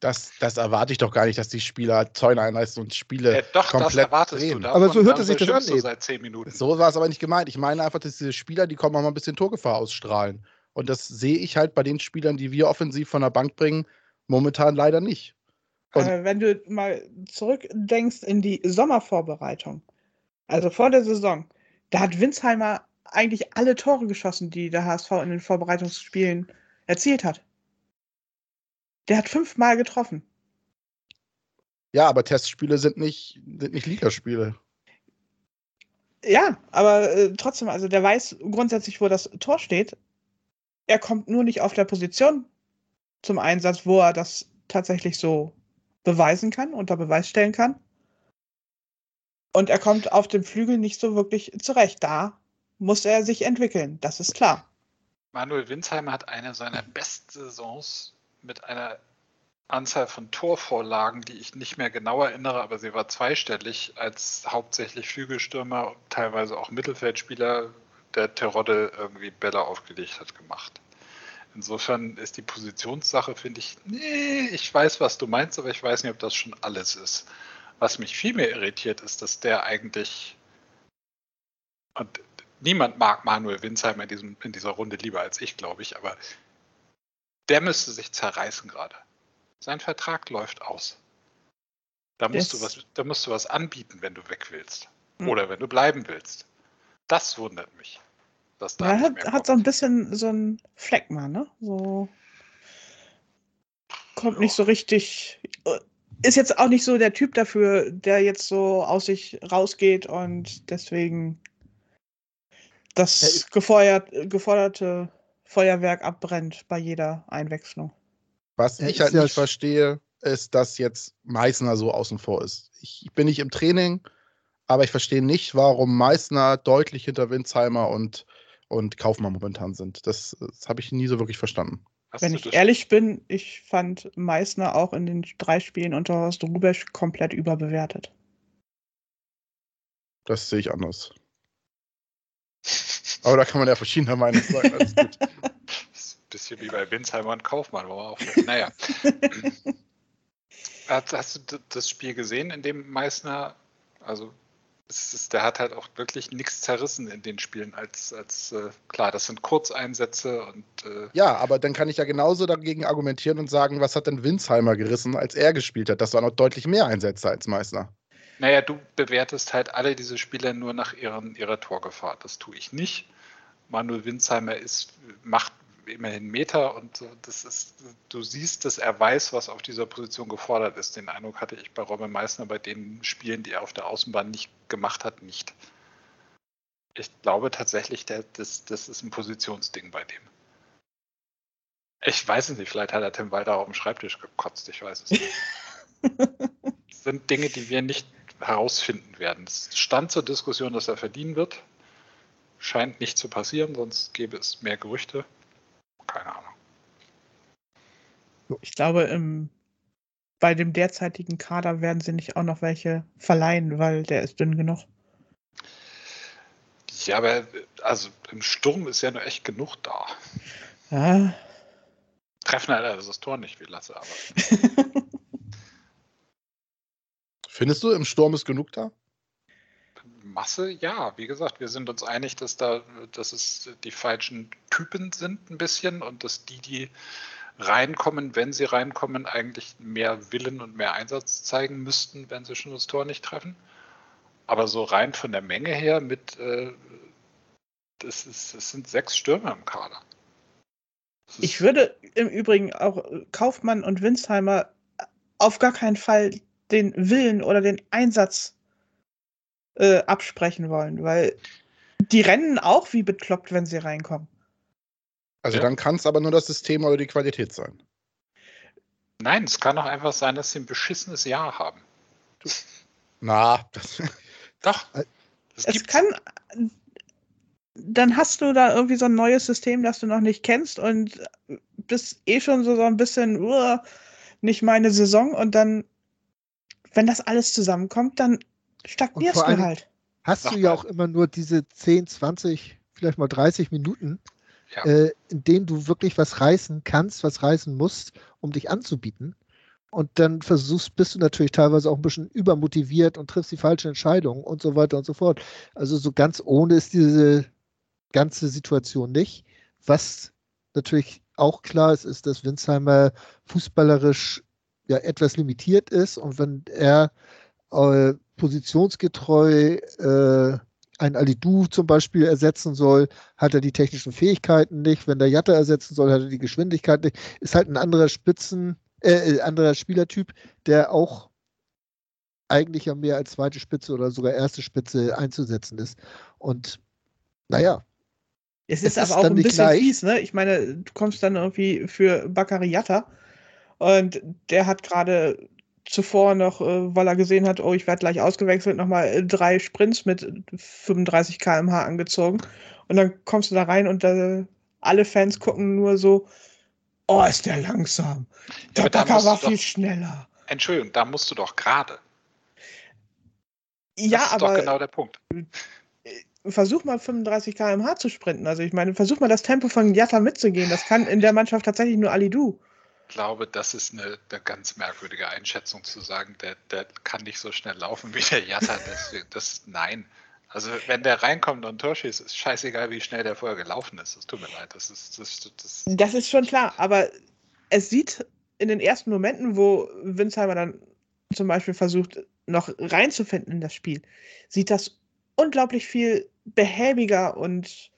Das, das erwarte ich doch gar nicht, dass die Spieler Zäune einreißen und Spiele Äh, doch, das komplett erwartest drehen. du. Aber so hörte sich das an eben. seit zehn Minuten. So war es aber nicht gemeint. Ich meine einfach, dass diese Spieler, die kommen auch mal ein bisschen Torgefahr ausstrahlen. Und das sehe ich halt bei den Spielern, die wir offensiv von der Bank bringen, momentan leider nicht. Und- Aber wenn du mal zurückdenkst in die Sommervorbereitung, also vor der Saison, da hat Winsheimer eigentlich alle Tore geschossen, die der HSV in den Vorbereitungsspielen erzielt hat. Der hat fünfmal getroffen. Ja, aber Testspiele sind nicht, sind nicht Ligaspiele. Ja, aber äh, trotzdem, also der weiß grundsätzlich, wo das Tor steht. Er kommt nur nicht auf der Position zum Einsatz, wo er das tatsächlich so beweisen kann, unter Beweis stellen kann. Und er kommt auf dem Flügel nicht so wirklich zurecht. Da muss er sich entwickeln, das ist klar. Manuel Winsheimer hat eine seiner besten Saisons mit einer Anzahl von Torvorlagen, die ich nicht mehr genau erinnere, aber sie war zweistellig, als hauptsächlich Flügelstürmer, teilweise auch Mittelfeldspieler der Terodde irgendwie Bälle aufgelegt hat, gemacht. Insofern ist die Positionssache, finde ich, nee, ich weiß, was du meinst, aber ich weiß nicht, ob das schon alles ist. Was mich viel mehr irritiert, ist, dass der eigentlich, und niemand mag Manuel Winsheimer in, diesem, in dieser Runde lieber als ich, glaube ich, aber der müsste sich zerreißen gerade. Sein Vertrag läuft aus. Da musst, du was, da musst du was anbieten, wenn du weg willst. Hm. Oder wenn du bleiben willst. Das wundert mich. Dass da er hat, hat so ein bisschen so ein Fleckmann, ne? So. Kommt ja. nicht so richtig. Ist jetzt auch nicht so der Typ dafür, der jetzt so aus sich rausgeht und deswegen das gefeuert, geforderte Feuerwerk abbrennt bei jeder Einwechslung. Was ich halt nicht verstehe, ist, dass jetzt Meißner so außen vor ist. Ich bin nicht im Training, aber ich verstehe nicht, warum Meißner deutlich hinter Winsheimer und, und Kaufmann momentan sind. Das, das habe ich nie so wirklich verstanden. Hast Wenn ich ehrlich bin, ich fand Meißner auch in den drei Spielen unter Horst Rubesch komplett überbewertet. Das sehe ich anders. Aber da kann man ja verschiedener Meinung sein. Alles gut. bisschen wie bei Winsheimer und Kaufmann. War auch, naja. hast, hast, du das Spiel gesehen, in dem Meißner, also ist, der hat halt auch wirklich nichts zerrissen in den Spielen, als, als äh, klar, das sind Kurzeinsätze und. Äh, ja, aber dann kann ich ja genauso dagegen argumentieren und sagen, was hat denn Winsheimer gerissen, als er gespielt hat? Das waren noch deutlich mehr Einsätze als Meißner. Naja, du bewertest halt alle diese Spieler nur nach ihren, ihrer Torgefahr. Das tue ich nicht. Manuel Winsheimer ist, macht immerhin Meter und das ist, du siehst, dass er weiß, was auf dieser Position gefordert ist. Den Eindruck hatte ich bei Robin Meissner bei den Spielen, die er auf der Außenbahn nicht gemacht hat, nicht. Ich glaube tatsächlich, der, das, das ist ein Positionsding bei dem. Ich weiß es nicht, vielleicht hat er Tim Walter auf dem Schreibtisch gekotzt, ich weiß es nicht. das sind Dinge, die wir nicht herausfinden werden. Es stand zur Diskussion, dass er verdienen wird. Scheint nicht zu passieren, sonst gäbe es mehr Gerüchte. Keine Ahnung. Ich glaube, im, bei dem derzeitigen Kader werden sie nicht auch noch welche verleihen, weil der ist dünn genug. Ja, aber also im Sturm ist ja nur echt genug da. Ja. Treffen halt also das Tor nicht wie Lasse, aber. Findest du, im Sturm ist genug da? Masse, ja. Wie gesagt, wir sind uns einig, dass da, dass es die falschen Typen sind ein bisschen und dass die, die reinkommen, wenn sie reinkommen, eigentlich mehr Willen und mehr Einsatz zeigen müssten, wenn sie schon das Tor nicht treffen. Aber so rein von der Menge her mit, äh, das, ist, das sind sechs Stürmer im Kader. Ich würde im Übrigen auch Kaufmann und Winsheimer auf gar keinen Fall den Willen oder den Einsatz äh, absprechen wollen, weil die rennen auch wie bekloppt, wenn sie reinkommen. Also ja. dann kann es aber nur das System oder die Qualität sein. Nein, es kann auch einfach sein, dass sie ein beschissenes Jahr haben. Na, das doch. Das es kann. Dann hast du da irgendwie so ein neues System, das du noch nicht kennst und bist eh schon so, so ein bisschen uh, nicht meine Saison und dann, wenn das alles zusammenkommt, dann stagnierst du halt. Hast du ja auch immer nur diese 10, 20, vielleicht mal 30 Minuten, ja. äh, in denen du wirklich was reißen kannst, was reißen musst, um dich anzubieten. Und dann versuchst, bist du natürlich teilweise auch ein bisschen übermotiviert und triffst die falsche Entscheidung und so weiter und so fort. Also so ganz ohne ist diese ganze Situation nicht. Was natürlich auch klar ist, ist, dass Winsheimer fußballerisch ja etwas limitiert ist und wenn er äh, positionsgetreu äh, ein Alidu zum Beispiel ersetzen soll, hat er die technischen Fähigkeiten nicht. Wenn der Jatta ersetzen soll, hat er die Geschwindigkeit nicht. Ist halt ein anderer Spitzen, äh, äh, anderer Spielertyp, der auch eigentlich ja mehr als zweite Spitze oder sogar erste Spitze einzusetzen ist. Und naja. Es ist, es aber auch ein bisschen gleich. fies, ne? Ich meine, du kommst dann irgendwie für Bakary Jatta und der hat gerade zuvor noch, äh, weil er gesehen hat, oh, ich werde gleich ausgewechselt, nochmal äh, drei Sprints mit 35 km/h angezogen. Und dann kommst du da rein und äh, alle Fans gucken nur so, oh, ist der langsam. Der da Bakker musst war du doch- viel schneller. Entschuldigung, da musst du doch gerade. Ja, das ist aber doch genau der Punkt. versuch mal 35 km/h zu sprinten. Also ich meine, versuch mal das Tempo von Jatta mitzugehen. Das kann in der Mannschaft tatsächlich nur Ali Du. Glaube, das ist eine, eine ganz merkwürdige Einschätzung zu sagen, der, der kann nicht so schnell laufen wie der Jatta. Deswegen, das, nein. Also wenn der reinkommt und ein Tor schießt, ist scheißegal, wie schnell der vorher gelaufen ist. Das tut mir leid. Das ist, das, das, Das ist schon klar, aber es sieht in den ersten Momenten, wo Winsheimer dann zum Beispiel versucht, noch reinzufinden in das Spiel, sieht das unglaublich viel behäbiger und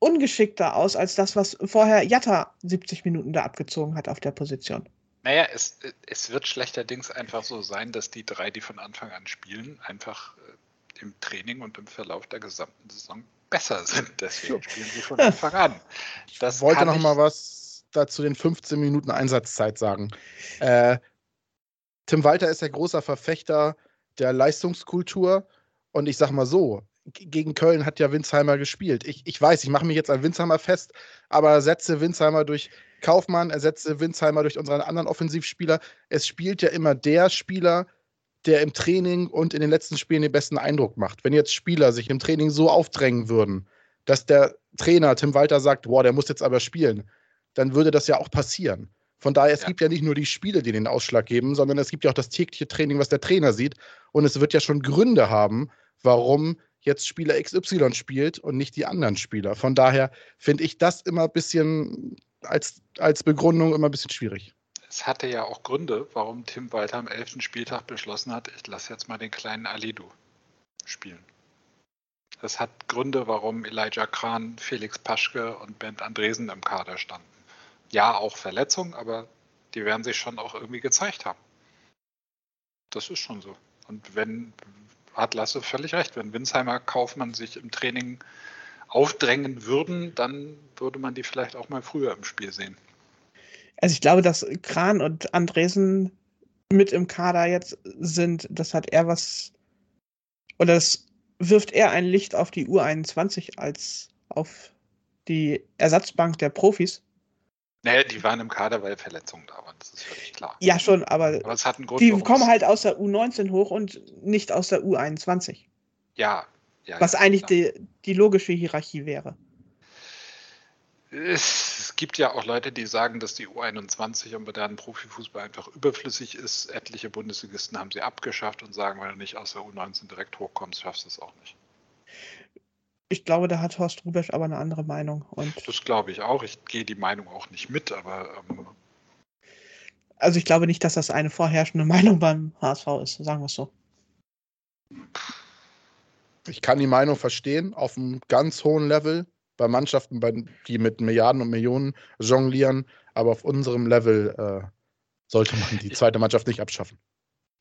ungeschickter aus als das, was vorher Jatta 70 Minuten da abgezogen hat auf der Position. Naja, es, es wird schlechterdings einfach so sein, dass die drei, die von Anfang an spielen, einfach äh, im Training und im Verlauf der gesamten Saison besser sind. Deswegen spielen sie von Anfang an. Das Ich wollte noch ich- mal was dazu den 15 Minuten Einsatzzeit sagen. Äh, Tim Walter ist ja großer Verfechter der Leistungskultur und ich sag mal so, gegen Köln hat ja Winsheimer gespielt. Ich, ich weiß, ich mache mich jetzt an Winsheimer fest, aber ersetze Winsheimer durch Kaufmann, ersetze Winsheimer durch unseren anderen Offensivspieler. Es spielt ja immer der Spieler, der im Training und in den letzten Spielen den besten Eindruck macht. Wenn jetzt Spieler sich im Training so aufdrängen würden, dass der Trainer Tim Walter sagt, boah, der muss jetzt aber spielen, dann würde das ja auch passieren. Von daher, es Ja. gibt ja nicht nur die Spiele, die den Ausschlag geben, sondern es gibt ja auch das tägliche Training, was der Trainer sieht. Und es wird ja schon Gründe haben, warum jetzt Spieler XY spielt und nicht die anderen Spieler. Von daher finde ich das immer ein bisschen als, als Begründung immer ein bisschen schwierig. Es hatte ja auch Gründe, warum Tim Walter am 11. Spieltag beschlossen hat, ich lasse jetzt mal den kleinen Alidu spielen. Es hat Gründe, warum Elijah Kran, Felix Paschke und Bent Andresen im Kader standen. Ja, auch Verletzungen, aber die werden sich schon auch irgendwie gezeigt haben. Das ist schon so. Und wenn, hat Lasse völlig recht, wenn Winsheimer Kaufmann sich im Training aufdrängen würden, dann würde man die vielleicht auch mal früher im Spiel sehen. Also ich glaube, dass Kran und Andresen mit im Kader jetzt sind, das hat er was, oder das wirft eher ein Licht auf die U21 als auf die Ersatzbank der Profis. Naja, die waren im Kader, weil Verletzungen da waren, das ist völlig klar. Ja, schon, aber Aber es hat einen Grund, die kommen halt aus der U19 hoch und nicht aus der U21. Ja, ja. Was ja, eigentlich klar. die, die logische Hierarchie wäre. Es, es gibt ja auch Leute, die sagen, dass die U21 im modernen Profifußball einfach überflüssig ist. Etliche Bundesligisten haben sie abgeschafft und sagen, wenn du nicht aus der U19 direkt hochkommst, schaffst du es auch nicht. Ich glaube, da hat Horst Rubesch aber eine andere Meinung. Und Das glaube ich auch. Ich gehe die Meinung auch nicht mit, aber ähm, also ich glaube nicht, dass das eine vorherrschende Meinung beim HSV ist, sagen wir es so. Ich kann die Meinung verstehen, auf einem ganz hohen Level, bei Mannschaften, die mit Milliarden und Millionen jonglieren, aber auf unserem Level äh, sollte man die zweite Mannschaft nicht abschaffen.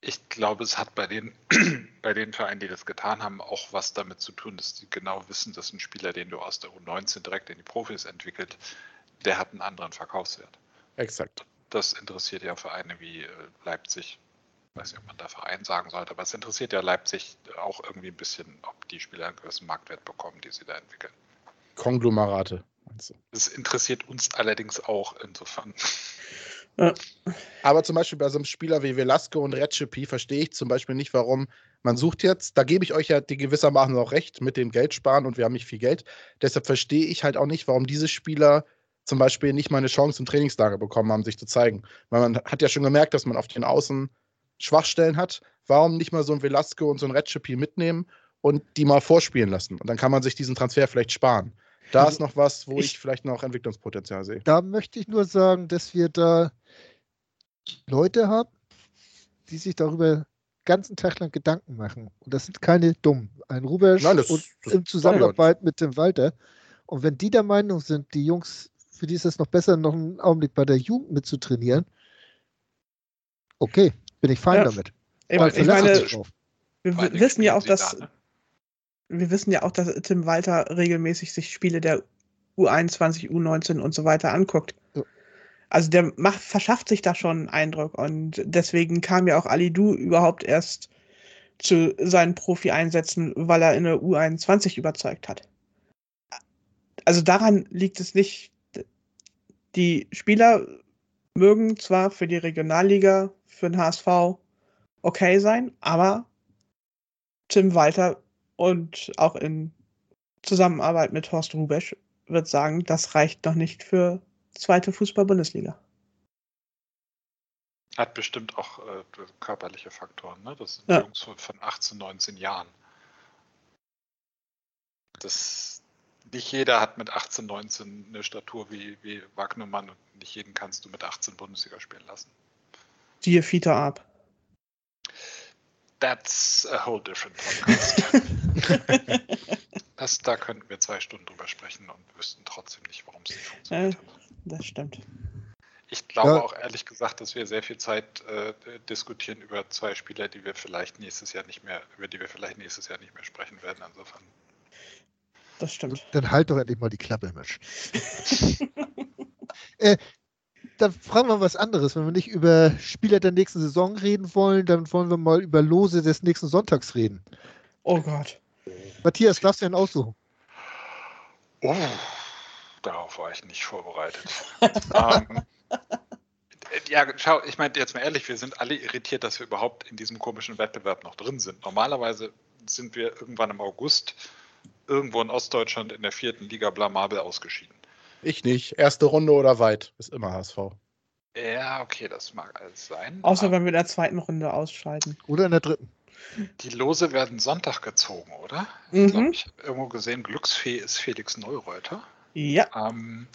Ich glaube, es hat bei den, bei den Vereinen, die das getan haben, auch was damit zu tun, dass die genau wissen, dass ein Spieler, den du aus der U19 direkt in die Profis entwickelt, der hat einen anderen Verkaufswert. Exakt. Das interessiert ja Vereine wie äh, Leipzig. Ich weiß nicht, ob man da Verein sagen sollte, aber es interessiert ja Leipzig auch irgendwie ein bisschen, ob die Spieler einen gewissen Marktwert bekommen, die sie da entwickeln. Konglomerate. meinst du? Das interessiert uns allerdings auch insofern. Aber zum Beispiel bei so einem Spieler wie Velasco und Recipe verstehe ich zum Beispiel nicht, warum man sucht jetzt, da gebe ich euch ja die gewissermaßen auch recht mit dem Geld sparen und wir haben nicht viel Geld. Deshalb verstehe ich halt auch nicht, warum diese Spieler zum Beispiel nicht mal eine Chance im Trainingslager bekommen haben, sich zu zeigen. Weil man hat ja schon gemerkt, dass man auf den Außen Schwachstellen hat. Warum nicht mal so ein Velasco und so ein Recipe mitnehmen und die mal vorspielen lassen? Und dann kann man sich diesen Transfer vielleicht sparen. Da Also ist noch was, wo ich, ich- vielleicht noch Entwicklungspotenzial sehe. Da möchte ich nur sagen, dass wir da Leute haben, die sich darüber den ganzen Tag lang Gedanken machen. Und das sind keine Dummen. Ein Rubesch Nein, das- und das in Zusammenarbeit mit dem Walter. Und wenn die der Meinung sind, die Jungs, für die ist es noch besser, noch einen Augenblick bei der Jugend mitzutrainieren, okay, bin ich fein Ja. damit. Weil ich meine, wir wissen ja auch, dass da? Wir wissen ja auch, dass Tim Walter regelmäßig sich Spiele der U21, U19 und so weiter anguckt. Ja. Also der macht, verschafft sich da schon einen Eindruck und deswegen kam ja auch Ali Du überhaupt erst zu seinen Profi-Einsätzen, weil er in der U21 überzeugt hat. Also daran liegt es nicht. die Spieler mögen zwar für die Regionalliga, für den HSV okay sein, aber Tim Walter und auch in Zusammenarbeit mit Horst Rubesch wird sagen, das reicht noch nicht für zweite Fußball-Bundesliga. Hat bestimmt auch äh, körperliche Faktoren, ne? Das sind Ja. Jungs von, von 18, 19 Jahren. Das, nicht jeder hat mit 18, 19 eine Statur wie, wie Wagnermann und nicht jeden kannst du mit 18 Bundesliga spielen lassen. Siehe Fiete ab. That's a whole different podcast. das, da könnten wir zwei Stunden drüber sprechen und wüssten trotzdem nicht, warum es nicht funktioniert hat. Das stimmt. Ich glaube Ja. auch ehrlich gesagt, dass wir sehr viel Zeit äh, diskutieren über zwei Spieler, die wir vielleicht nächstes Jahr nicht mehr, über die wir vielleicht nächstes Jahr nicht mehr sprechen werden. Insofern. Das stimmt. Dann halt doch endlich mal die Klappe, Mensch. äh, dann fragen wir was anderes. Wenn wir nicht über Spieler der nächsten Saison reden wollen, dann wollen wir mal über Lose des nächsten Sonntags reden. Oh Gott. Matthias, darfst du einen aussuchen? Oh, darauf war ich nicht vorbereitet. ähm, ja, schau, ich meine jetzt mal ehrlich, wir sind alle irritiert, dass wir überhaupt in diesem komischen Wettbewerb noch drin sind. Normalerweise sind wir irgendwann im August irgendwo in Ostdeutschland in der vierten Liga blamabel ausgeschieden. Ich nicht. Erste Runde oder weit. Ist immer HSV. Ja, okay, das mag alles sein. Außer aber wenn wir in der zweiten Runde ausscheiden. Oder in der dritten? Die Lose werden Sonntag gezogen, oder? Ich glaube, Mhm. ich habe irgendwo gesehen, Glücksfee ist Felix Neureuter. Ja. Ähm,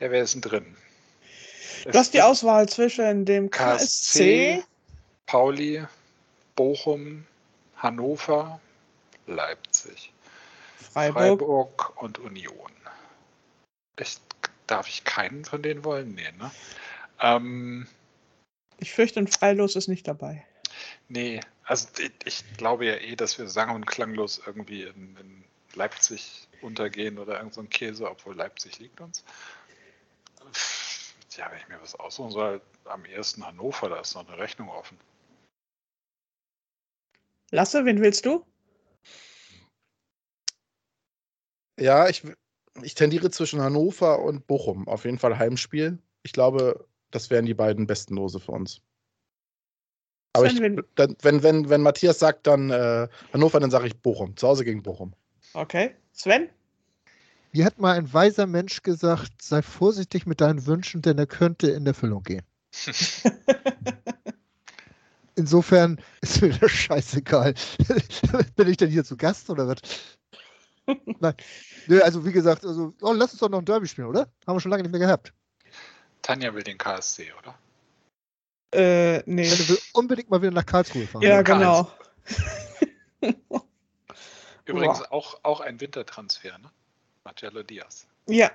ja, wer ist denn drin? Du hast die Auswahl zwischen dem KSC, KSC, Pauli, Bochum, Hannover, Leipzig, Freiburg. Freiburg und Union. Ich, darf ich keinen von denen wollen? Nee, ne? Ähm, Ich fürchte, ein Freilos ist nicht dabei. Nee, also ich, ich glaube ja eh, dass wir sang- und klanglos irgendwie in, in Leipzig untergehen oder irgend so ein Käse, obwohl Leipzig liegt uns. Ja, wenn ich mir was aussuchen soll, am ersten Hannover, da ist noch eine Rechnung offen. Lasse, wen willst du? Ja, ich, ich tendiere zwischen Hannover und Bochum. Auf jeden Fall Heimspiel. Ich glaube, das wären die beiden besten Lose für uns. Aber ich, dann, wenn, wenn, wenn Matthias sagt, dann äh, Hannover, dann sage ich Bochum. Zu Hause gegen Bochum. Okay. Sven? Mir hat mal ein weiser Mensch gesagt, sei vorsichtig mit deinen Wünschen, denn er könnte in Erfüllung gehen. Insofern ist mir das scheißegal. Bin ich denn hier zu Gast oder was? Nein. Nö, also wie gesagt, also, oh, lass uns doch noch ein Derby spielen, oder? Haben wir schon lange nicht mehr gehabt. Tanja will den KSC, oder? Äh, nee. Ich will unbedingt mal wieder nach Karlsruhe fahren. Ja, Ja, genau. Übrigens auch, auch ein Wintertransfer, ne? Marcelo Diaz. Ja.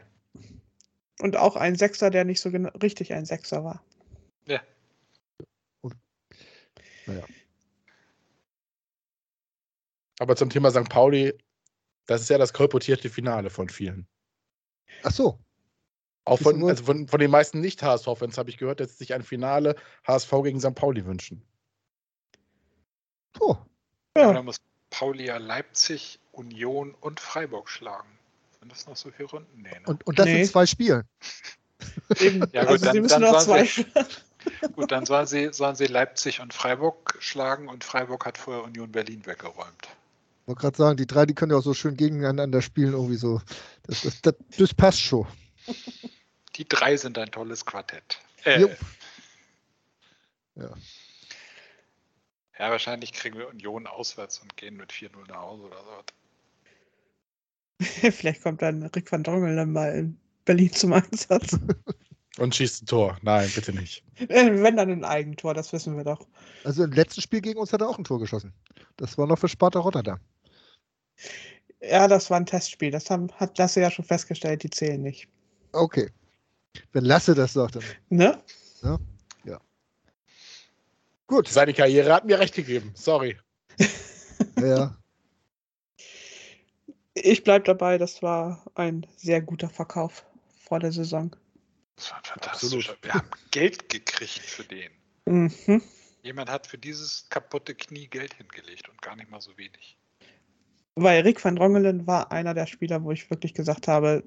Und auch ein Sechser, der nicht so genau, richtig ein Sechser war. Ja. Aber zum Thema St. Pauli, das ist ja das kolportierte Finale von vielen. Ach so. Auch von, also von, von den meisten Nicht-HSV-Fans habe ich gehört, dass sie sich ein Finale HSV gegen St. Pauli wünschen. Oh, Ja. Ja. Da muss Pauli ja Leipzig, Union und Freiburg schlagen. Sind das noch so viele Runden? Nee, ne? und, und das Nee. in zwei Spielen. Eben. Ja, gut, also dann- sie müssen dann noch sollen zwei. Gut, dann sollen sie, sollen sie Leipzig und Freiburg schlagen und Freiburg hat vorher Union Berlin weggeräumt. Ich wollte gerade sagen, die drei, die können ja auch so schön gegeneinander spielen, irgendwie so. Das, das, das, das passt schon. Die drei sind ein tolles Quartett. Äh, Jo. ja, wahrscheinlich kriegen wir Union auswärts und gehen mit 4-0 nach Hause oder so. Vielleicht kommt dann Rick van Drongelen mal in Berlin zum Einsatz. Und schießt ein Tor. Nein, bitte nicht. Äh, Wenn dann ein Eigentor, das wissen wir doch. Also im letzten Spiel gegen uns hat er auch ein Tor geschossen. Das war noch für Sparta Rotterdam. Ja, das war ein Testspiel. Das haben, hat Lasse ja schon festgestellt, die zählen nicht. Okay. Wenn Lasse das sagt, dann. Ne? Gut. Seine Karriere hat mir recht gegeben. Sorry. Ja. Ich bleibe dabei, das war ein sehr guter Verkauf vor der Saison. Das war fantastisch. Absolut. Wir haben Geld gekriegt für den. Mhm. Jemand hat für dieses kaputte Knie Geld hingelegt und gar nicht mal so wenig. Weil Rick van Drongelen war einer der Spieler, wo ich wirklich gesagt habe,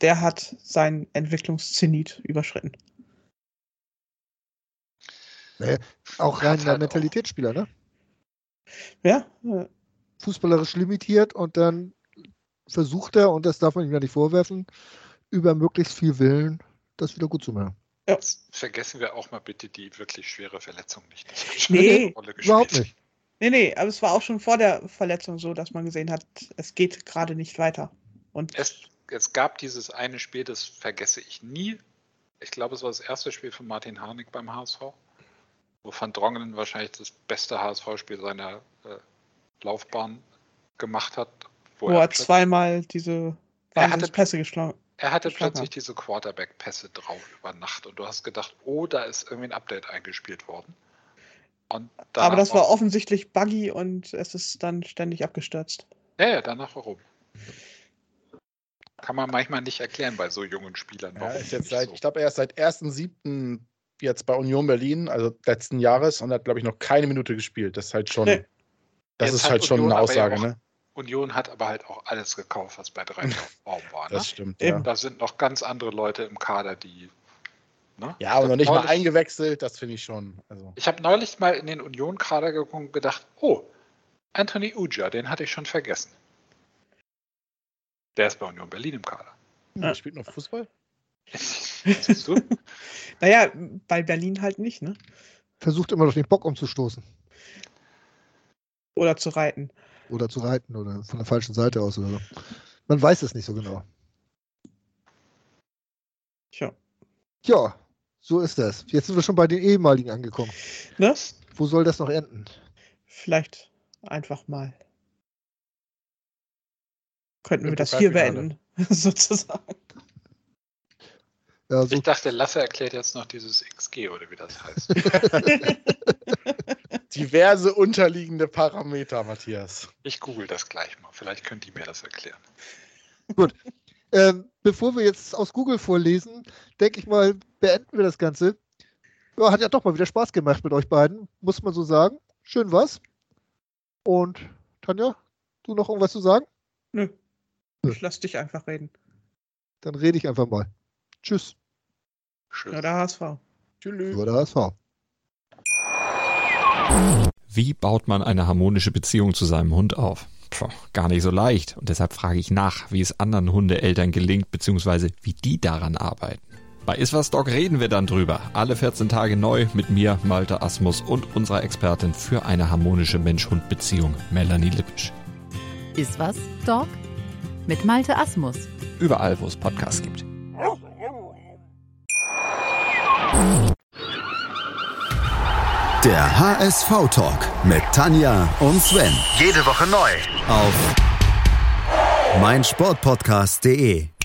der hat seinen Entwicklungszenit überschritten. Auch rein der Mentalitätsspieler, ne? Ja, äh, Fußballerisch limitiert und dann versucht er, und das darf man ihm ja nicht vorwerfen, über möglichst viel Willen das wieder gut zu machen. Vergessen wir auch mal bitte die wirklich schwere Verletzung nicht. Nee. Überhaupt nicht. nee, nee, aber es war auch schon vor der Verletzung so, dass man gesehen hat, es geht gerade nicht weiter. Und Es, es gab dieses eine Spiel, das vergesse ich nie. Ich glaube, es war das erste Spiel von Martin Harnik beim HSV, wo Van Drongelen wahrscheinlich das beste HSV-Spiel seiner äh, Laufbahn gemacht hat. wo er plötzlich- zweimal diese Er hatte- Pässe geschlagen Er hatte plötzlich diese Quarterback-Pässe drauf über Nacht und du hast gedacht, oh, da ist irgendwie ein Update eingespielt worden. Aber das war war- offensichtlich buggy und es ist dann ständig abgestürzt. Ja, ja, danach warum? Kann man manchmal nicht erklären bei so jungen Spielern. Ja, warum ist jetzt seit, so. ich glaube, er ist seit 1.7. jetzt bei Union Berlin, also letzten Jahres, und hat, glaube ich, noch keine Minute gespielt. Das ist halt schon, Nee. das Jetzt ist halt schon eine aber ja Aussage, auch- ne? Union hat aber halt auch alles gekauft, was bei drei Baum war. Ne? Das stimmt, ja. Da sind noch ganz andere Leute im Kader, die. Ne? Ja, aber Ich noch nicht mal neulich- eingewechselt, das finde ich schon. Also, Ich habe neulich mal in den Union-Kader geguckt und gedacht, oh, Anthony Uja, den hatte ich schon vergessen. Der ist bei Union Berlin im Kader. hm, Ja. der spielt noch Fußball? Siehst du? Naja, bei Berlin halt nicht, ne? Versucht immer noch den Bock umzustoßen. Oder zu reiten. Oder zu reiten oder von der falschen Seite aus oder so. Man weiß es nicht so genau. Tja. Ja, so ist das. Jetzt sind wir schon bei den ehemaligen angekommen. Ne? Wo soll das noch enden? Vielleicht einfach mal. Könnten wir das hier beenden, sozusagen. Ja, so, Ich dachte, Lasse erklärt jetzt noch dieses XG oder wie das heißt. Diverse unterliegende Parameter, Matthias. Ich google das gleich mal. Vielleicht könnt ihr mir das erklären. ähm, bevor wir jetzt aus Google vorlesen, denke ich mal, beenden wir das Ganze. Ja, hat ja doch mal wieder Spaß gemacht mit euch beiden, muss man so sagen. Schön was. Und Tanja, du noch irgendwas zu sagen? Nö. Ich lass dich einfach reden. Dann rede ich einfach mal. Tschüss. Schön. Ja, der HSV. Tschüss. Über der HSV. Wie baut man eine harmonische Beziehung zu seinem Hund auf? Puh, gar nicht so leicht. Und deshalb frage ich nach, wie es anderen Hundeeltern gelingt, beziehungsweise wie die daran arbeiten. Bei Iswas Dog reden wir dann drüber. Alle 14 Tage neu mit mir, Malte Asmus und unserer Expertin für eine harmonische Mensch-Hund-Beziehung, Melanie Lippisch. Ist was, Dog? Mit Malte Asmus. Überall, wo es Podcasts gibt. Der HSV-Talk mit Tanja und Sven. Jede Woche neu. Auf meinsportpodcast.de.